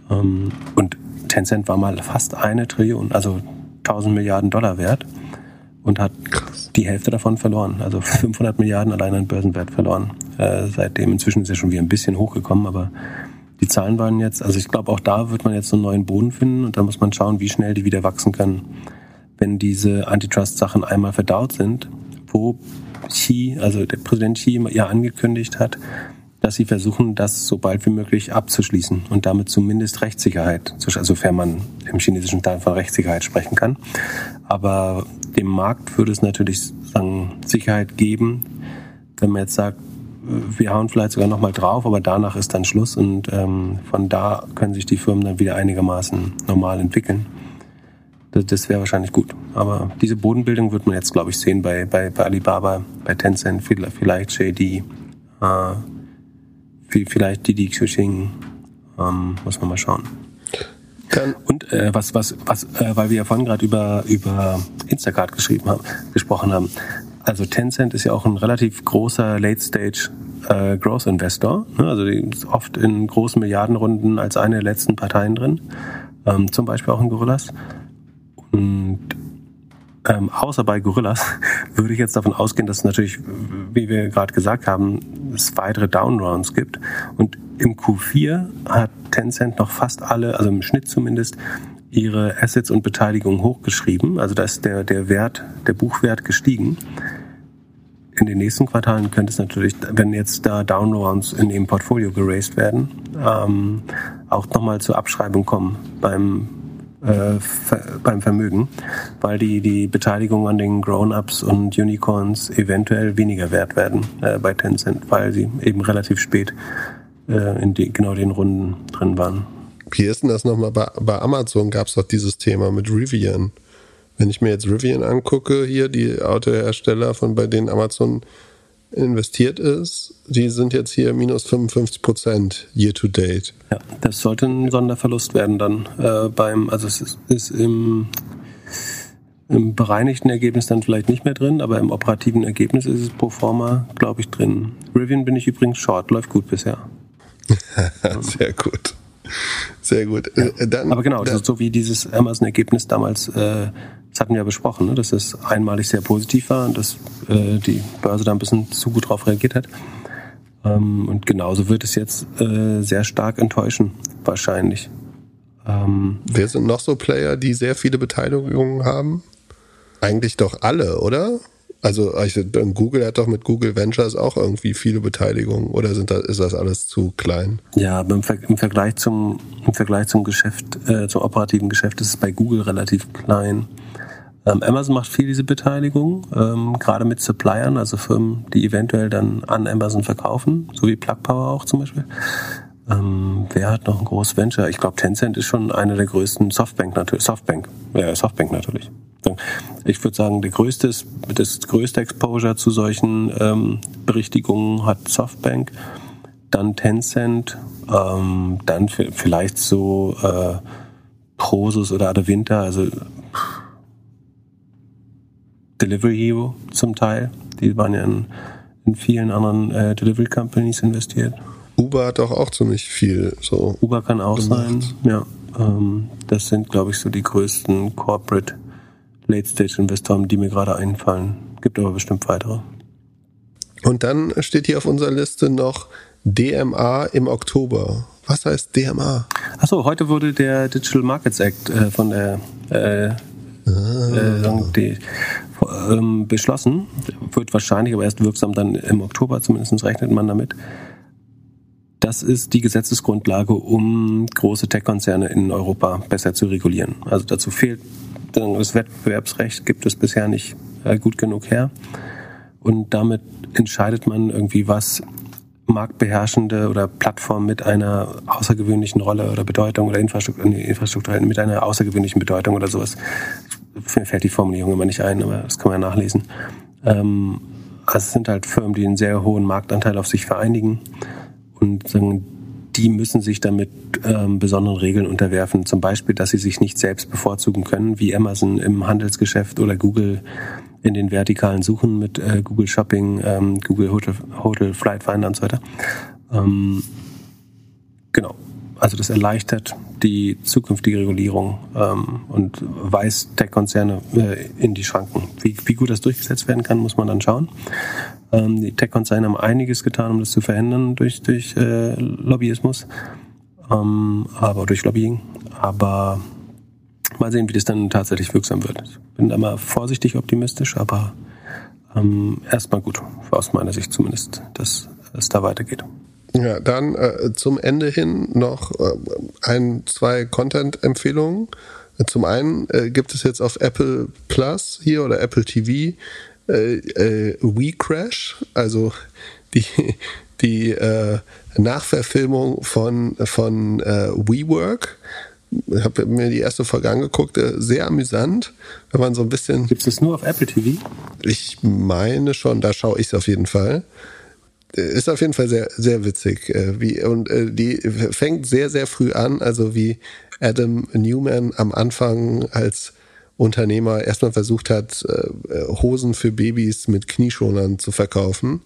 Ähm, und Tencent war mal fast eine Trillion, also 1000 Milliarden Dollar wert und hat die Hälfte davon verloren. Also 500 Milliarden allein an Börsenwert verloren. Äh, seitdem inzwischen ist er schon wieder ein bisschen hochgekommen, aber die Zahlen waren jetzt, also ich glaube auch da wird man jetzt so einen neuen Boden finden und da muss man schauen, wie schnell die wieder wachsen können wenn diese Antitrust-Sachen einmal verdaut sind, wo Xi, also der Präsident Xi ja angekündigt hat, dass sie versuchen, das so bald wie möglich abzuschließen und damit zumindest Rechtssicherheit, sofern man im chinesischen Teil von Rechtssicherheit sprechen kann. Aber dem Markt würde es natürlich sagen, Sicherheit geben, wenn man jetzt sagt, wir hauen vielleicht sogar nochmal drauf, aber danach ist dann Schluss und ähm, von da können sich die Firmen dann wieder einigermaßen normal entwickeln. Das, das wäre wahrscheinlich gut. Aber diese Bodenbildung wird man jetzt, glaube ich, sehen bei, bei, bei Alibaba, bei Tencent, vielleicht JD, äh, vielleicht Didi Xuxing. Ähm, muss man mal schauen. Und äh, was, was, was, äh, weil wir ja vorhin gerade über, über Instacart geschrieben haben, gesprochen haben. Also Tencent ist ja auch ein relativ großer Late-Stage äh, Growth Investor. Ne? Also die ist oft in großen Milliardenrunden als eine der letzten Parteien drin. Ähm, zum Beispiel auch in Gorillas. Und ähm, außer bei Gorillas würde ich jetzt davon ausgehen, dass es natürlich, wie wir gerade gesagt haben, es weitere Downrounds gibt. Und im Q4 hat Tencent noch fast alle, also im Schnitt zumindest, ihre Assets und Beteiligungen hochgeschrieben. Also da ist der, der Wert, der Buchwert gestiegen. In den nächsten Quartalen könnte es natürlich, wenn jetzt da Downrounds in dem Portfolio geraced werden, ähm, auch nochmal zur Abschreibung kommen beim äh, beim Vermögen, weil die, die Beteiligung an den Grown-Ups und Unicorns eventuell weniger wert werden äh, bei Tencent, weil sie eben relativ spät äh, in die, genau den Runden drin waren. Wie ist denn das nochmal? Bei, bei Amazon gab es doch dieses Thema mit Rivian. Wenn ich mir jetzt Rivian angucke, hier die Autohersteller, von bei denen Amazon investiert ist, die sind jetzt hier minus 55 Prozent year to date. Ja, das sollte ein Sonderverlust werden dann äh, beim, also es ist, ist im, im bereinigten Ergebnis dann vielleicht nicht mehr drin, aber im operativen Ergebnis ist es pro forma, glaube ich, drin. Rivian bin ich übrigens short, läuft gut bisher. Sehr gut. Sehr gut. Ja. Äh, dann, aber genau, das ist so wie dieses Amazon-Ergebnis damals äh, das hatten wir ja besprochen, ne, dass es einmalig sehr positiv war und dass äh, die Börse da ein bisschen zu gut drauf reagiert hat. Ähm, und genauso wird es jetzt äh, sehr stark enttäuschen, wahrscheinlich. Ähm, Wer sind noch so Player, die sehr viele Beteiligungen haben? Eigentlich doch alle, oder? Also Google hat doch mit Google Ventures auch irgendwie viele Beteiligungen oder sind das, ist das alles zu klein? Ja, im, Ver im Vergleich zum im Vergleich zum Geschäft, äh, zum operativen Geschäft ist es bei Google relativ klein. Ähm, Amazon macht viel diese Beteiligung, ähm, gerade mit Suppliern, also Firmen, die eventuell dann an Amazon verkaufen, so wie Plug Power auch zum Beispiel. Ähm, wer hat noch ein großes Venture? Ich glaube, Tencent ist schon einer der größten Softbank natürlich. Softbank, ja, Softbank natürlich. Ich würde sagen, der größte das größte Exposure zu solchen ähm, Berichtigungen hat Softbank, dann Tencent, ähm, dann vielleicht so äh, Prosus oder Adevinta, also Delivery Hero zum Teil. Die waren ja in, in vielen anderen äh, Delivery Companies investiert. Uber hat doch auch ziemlich viel. So Uber kann auch gemacht. sein, ja. Ähm, das sind, glaube ich, so die größten Corporate Late-Stage-Investoren, die mir gerade einfallen. Gibt aber bestimmt weitere. Und dann steht hier auf unserer Liste noch DMA im Oktober. Was heißt DMA? Achso, heute wurde der Digital Markets Act äh, von der äh. Äh, die, ähm, beschlossen. Wird wahrscheinlich aber erst wirksam dann im Oktober, zumindest rechnet man damit. Das ist die Gesetzesgrundlage, um große Tech-Konzerne in Europa besser zu regulieren. Also dazu fehlt das Wettbewerbsrecht gibt es bisher nicht äh, gut genug her. Und damit entscheidet man irgendwie, was marktbeherrschende oder Plattformen mit einer außergewöhnlichen Rolle oder Bedeutung oder Infrastruktur, nee, Infrastruktur mit einer außergewöhnlichen Bedeutung oder sowas. Mir fällt die Formulierung immer nicht ein, aber das kann man ja nachlesen. Ähm, also es sind halt Firmen, die einen sehr hohen Marktanteil auf sich vereinigen und sagen, die müssen sich damit ähm, besonderen Regeln unterwerfen. Zum Beispiel, dass sie sich nicht selbst bevorzugen können, wie Amazon im Handelsgeschäft oder Google in den vertikalen Suchen mit äh, Google Shopping, ähm, Google Hotel, Hotel Flight Finder und so weiter. Ähm, genau. Also das erleichtert die zukünftige Regulierung ähm, und weist Tech-Konzerne äh, in die Schranken. Wie, wie gut das durchgesetzt werden kann, muss man dann schauen. Ähm, die Tech-Konzerne haben einiges getan, um das zu verhindern durch, durch äh, Lobbyismus, ähm, aber durch Lobbying. Aber mal sehen, wie das dann tatsächlich wirksam wird. Ich bin da mal vorsichtig optimistisch, aber ähm, erstmal gut, aus meiner Sicht zumindest, dass es da weitergeht. Ja, dann äh, zum Ende hin noch äh, ein, zwei Content-Empfehlungen. Zum einen äh, gibt es jetzt auf Apple Plus hier oder Apple TV äh, äh, We Crash, also die, die äh, Nachverfilmung von, von WeWork. Ich habe mir die erste Folge angeguckt, sehr amüsant, wenn man so ein bisschen. Gibt es nur auf Apple TV? Ich meine schon, da schaue ich es auf jeden Fall. Äh, ist auf jeden Fall sehr, sehr witzig. Äh, wie, und äh, die fängt sehr, sehr früh an, also wie Adam Newman am Anfang als Unternehmer erstmal versucht hat, Hosen für Babys mit Knieschonern zu verkaufen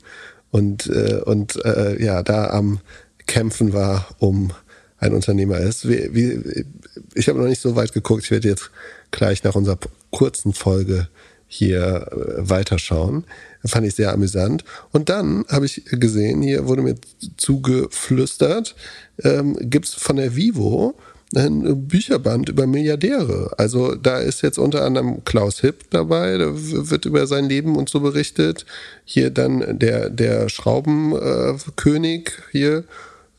und, äh, und äh, ja, da am Kämpfen war, um ein Unternehmer ist. Ich habe noch nicht so weit geguckt, ich werde jetzt gleich nach unserer kurzen Folge hier äh, weiterschauen. Fand ich sehr amüsant. Und dann habe ich gesehen, hier wurde mir zugeflüstert, ähm, gibt es von der Vivo ein Bücherband über Milliardäre. Also da ist jetzt unter anderem Klaus Hipp dabei, da wird über sein Leben und so berichtet. Hier dann der, der Schraubenkönig äh, hier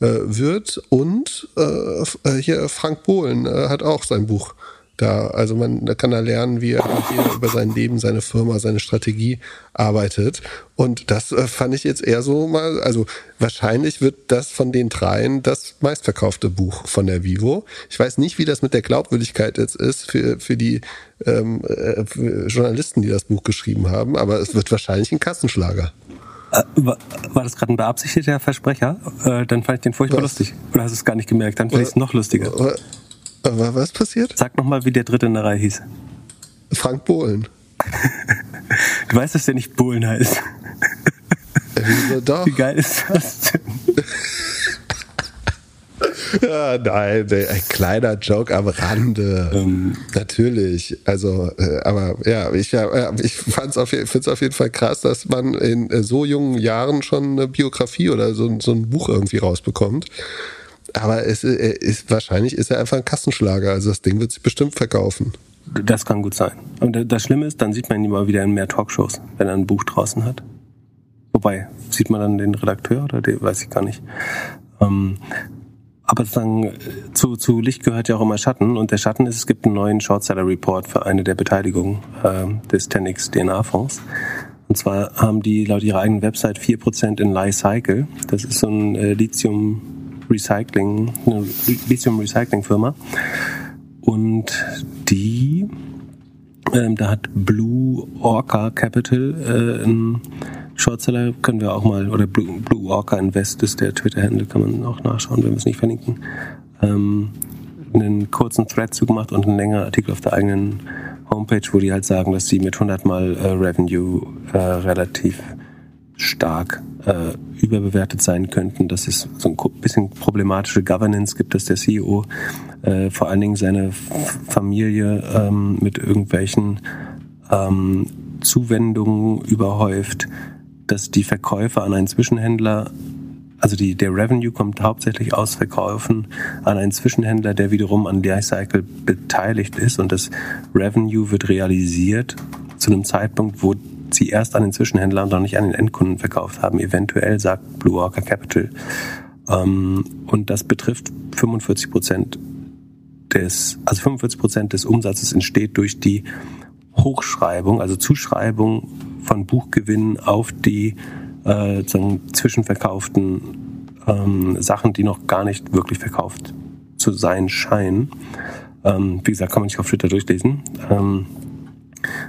äh, wird und äh, hier Frank Bohlen äh, hat auch sein Buch da, also man da kann er lernen, wie er hier über sein Leben, seine Firma, seine Strategie arbeitet. Und das äh, fand ich jetzt eher so mal, also wahrscheinlich wird das von den dreien das meistverkaufte Buch von der Vivo. Ich weiß nicht, wie das mit der Glaubwürdigkeit jetzt ist für, für die ähm, äh, für Journalisten, die das Buch geschrieben haben, aber es wird wahrscheinlich ein Kassenschlager. Äh, war, war das gerade ein beabsichtigter Versprecher? Äh, dann fand ich den furchtbar Was? lustig. Oder hast du es gar nicht gemerkt? Dann fand ich es noch lustiger. Aber was passiert? Sag nochmal, wie der dritte in der Reihe hieß. Frank Bohlen. du weißt, dass der nicht Bohlen heißt. Wieso doch? Wie geil ist das denn? ja, nein, ein kleiner Joke am Rande. Ähm. Natürlich. Also, äh, aber ja, ich, ja, ich fand's auf, finde es auf jeden Fall krass, dass man in äh, so jungen Jahren schon eine Biografie oder so, so ein Buch irgendwie rausbekommt. Aber es äh, ist, wahrscheinlich ist er einfach ein Kassenschlager. Also das Ding wird sich bestimmt verkaufen. Das kann gut sein. Und das Schlimme ist, dann sieht man ihn immer wieder in mehr Talkshows, wenn er ein Buch draußen hat. Wobei, sieht man dann den Redakteur oder den, weiß ich gar nicht. Ähm, aber sozusagen zu, zu Licht gehört ja auch immer Schatten und der Schatten ist, es gibt einen neuen Shortseller Report für eine der Beteiligungen äh, des Tenix DNA Fonds. Und zwar haben die laut ihrer eigenen Website 4% in Lycycle. Das ist so ein äh, Lithium Recycling, eine Lithium Recycling Firma. Und die, ähm, da hat Blue Orca Capital äh, einen Shortseller, können wir auch mal, oder Blue, Blue Orca Invest ist der Twitter-Handle, kann man auch nachschauen, wenn wir es nicht verlinken. Ähm, einen kurzen Thread zugemacht und einen längeren Artikel auf der eigenen Homepage, wo die halt sagen, dass sie mit 100 mal äh, Revenue äh, relativ stark äh, überbewertet sein könnten, dass es so ein bisschen problematische Governance gibt, dass der CEO äh, vor allen Dingen seine Familie ähm, mit irgendwelchen ähm, Zuwendungen überhäuft, dass die Verkäufe an einen Zwischenhändler also die, der Revenue kommt hauptsächlich aus Verkaufen an einen Zwischenhändler, der wiederum an Lifecycle beteiligt ist und das Revenue wird realisiert zu einem Zeitpunkt, wo sie erst an den Zwischenhändler und noch nicht an den Endkunden verkauft haben. Eventuell sagt Blue Orca Capital. Ähm, und das betrifft 45 Prozent des, also 45 Prozent des Umsatzes entsteht durch die Hochschreibung, also Zuschreibung von Buchgewinnen auf die äh, zwischenverkauften ähm, Sachen, die noch gar nicht wirklich verkauft zu sein scheinen. Ähm, wie gesagt, kann man sich auf Twitter durchlesen. Ähm,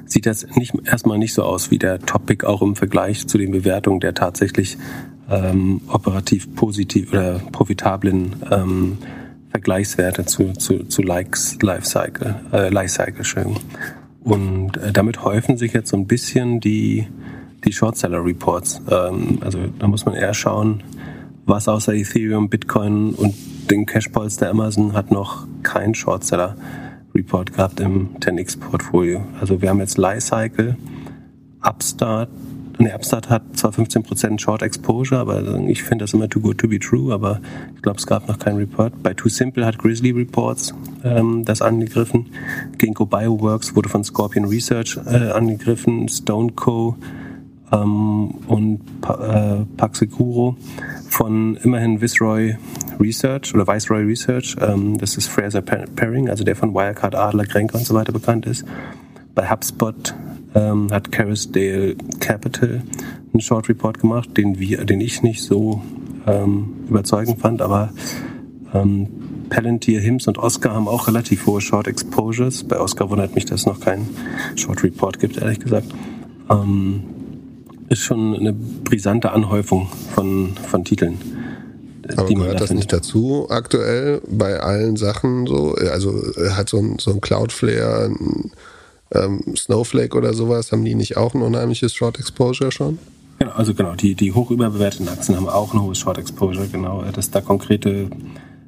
sieht das nicht, erstmal nicht so aus wie der Topic, auch im Vergleich zu den Bewertungen der tatsächlich ähm, operativ positiv oder profitablen ähm, Vergleichswerte zu, zu, zu Likes, Lifecycle, äh, Lifecycle, schön. Und äh, damit häufen sich jetzt so ein bisschen die, die Shortseller Reports. Ähm, also da muss man eher schauen, was außer Ethereum, Bitcoin und den Cashpols der Amazon hat noch kein Shortseller Report gehabt im 10x-Portfolio. Also wir haben jetzt Lifecycle, Upstart, Ne, Upstart hat zwar 15% Short Exposure, aber ich finde das immer too good to be true, aber ich glaube, es gab noch keinen Report. Bei Too Simple hat Grizzly Reports ähm, das angegriffen. Ginkgo Bioworks wurde von Scorpion Research äh, angegriffen. Stoneco ähm, und pa äh, Paxecuro von immerhin Viceroy Research oder Viceroy Research. Ähm, das ist Fraser Paring, also der von Wirecard, Adler, Grenke und so weiter bekannt ist. Bei HubSpot ähm, hat Carisdale Capital einen Short Report gemacht, den wir, den ich nicht so ähm, überzeugend fand, aber ähm, Palantir, Hims und Oscar haben auch relativ hohe Short Exposures. Bei Oscar wundert mich, dass es noch keinen Short Report gibt, ehrlich gesagt. Ähm, ist schon eine brisante Anhäufung von, von Titeln. Aber gehört das nicht dazu aktuell bei allen Sachen so? Also hat so ein, so ein Cloudflare, ein ähm, Snowflake oder sowas, haben die nicht auch ein unheimliches Short Exposure schon? Genau, also genau, die, die hoch überbewerteten Aktien haben auch ein hohes Short Exposure, genau. Dass da konkrete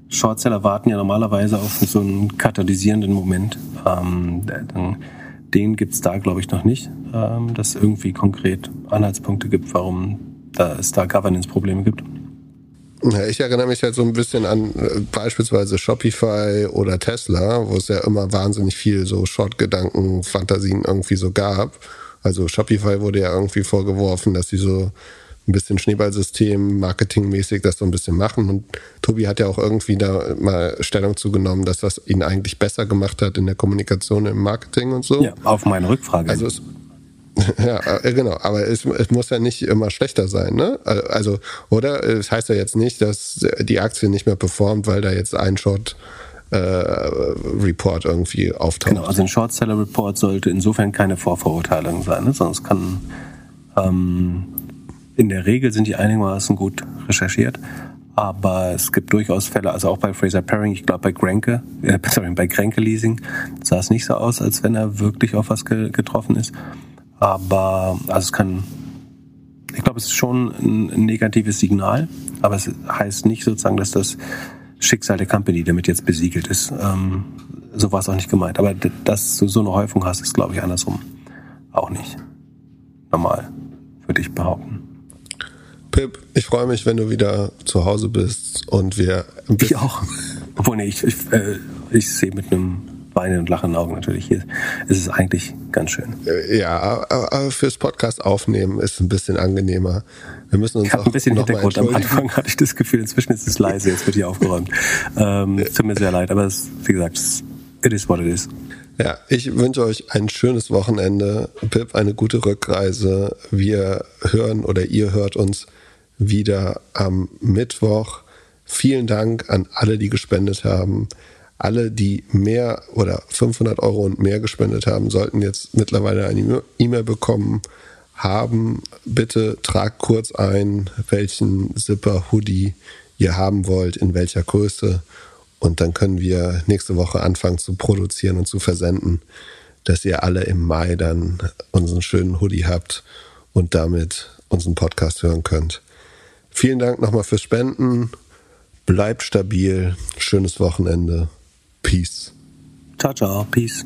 Shortseller warten ja normalerweise auf so einen katalysierenden Moment. Ähm, den gibt's da, glaube ich, noch nicht, ähm, dass es irgendwie konkret Anhaltspunkte gibt, warum da es da Governance-Probleme gibt. Ich erinnere mich halt so ein bisschen an äh, beispielsweise Shopify oder Tesla, wo es ja immer wahnsinnig viel so Short-Gedanken, Fantasien irgendwie so gab. Also Shopify wurde ja irgendwie vorgeworfen, dass sie so ein bisschen Schneeballsystem, marketingmäßig das so ein bisschen machen. Und Tobi hat ja auch irgendwie da mal Stellung zugenommen, dass das ihn eigentlich besser gemacht hat in der Kommunikation, im Marketing und so. Ja, auf meine Rückfrage. Also es, ja, äh, genau. Aber es, es muss ja nicht immer schlechter sein, ne? Also, oder? Es heißt ja jetzt nicht, dass die Aktie nicht mehr performt, weil da jetzt ein Short äh, Report irgendwie auftaucht. Genau, also ein Short Seller Report sollte insofern keine Vorverurteilung sein, ne? sondern es kann ähm, in der Regel sind die einigermaßen gut recherchiert. Aber es gibt durchaus Fälle, also auch bei Fraser Paring, ich glaube bei Grenke, äh, sorry, bei Grenke Leasing sah es nicht so aus, als wenn er wirklich auf was ge getroffen ist. Aber also es kann, ich glaube, es ist schon ein, negatives Signal, aber es heißt nicht sozusagen, dass das Schicksal der Company damit jetzt besiegelt ist. Ähm, so war es auch nicht gemeint. Aber dass du so eine Häufung hast, ist, glaube ich, andersrum auch nicht normal, würde ich behaupten. Pip, ich freue mich, wenn du wieder zu Hause bist und wir. Ich auch. Obwohl, nee, ich, ich, äh, ich sehe mit einem Weinen und lachenden Augen natürlich hier. Es ist eigentlich ganz schön. Ja, aber fürs Podcast aufnehmen ist ein bisschen angenehmer. Wir müssen uns ich habe ein bisschen Hintergrund. Am Anfang hatte ich das Gefühl, inzwischen ist es leise, jetzt wird hier aufgeräumt. ähm, tut mir sehr leid, aber es, wie gesagt, it is what it is. Ja, ich wünsche euch ein schönes Wochenende. Pip, eine gute Rückreise. Wir hören oder ihr hört uns wieder am Mittwoch. Vielen Dank an alle, die gespendet haben. Alle, die mehr oder 500 Euro und mehr gespendet haben, sollten jetzt mittlerweile eine E-Mail bekommen haben. Bitte tragt kurz ein, welchen Zipper-Hoodie ihr haben wollt, in welcher Größe. Und dann können wir nächste Woche anfangen zu produzieren und zu versenden, dass ihr alle im Mai dann unseren schönen Hoodie habt und damit unseren Podcast hören könnt. Vielen Dank nochmal fürs Spenden. Bleibt stabil. Schönes Wochenende. Peace. Ciao, ciao. Peace.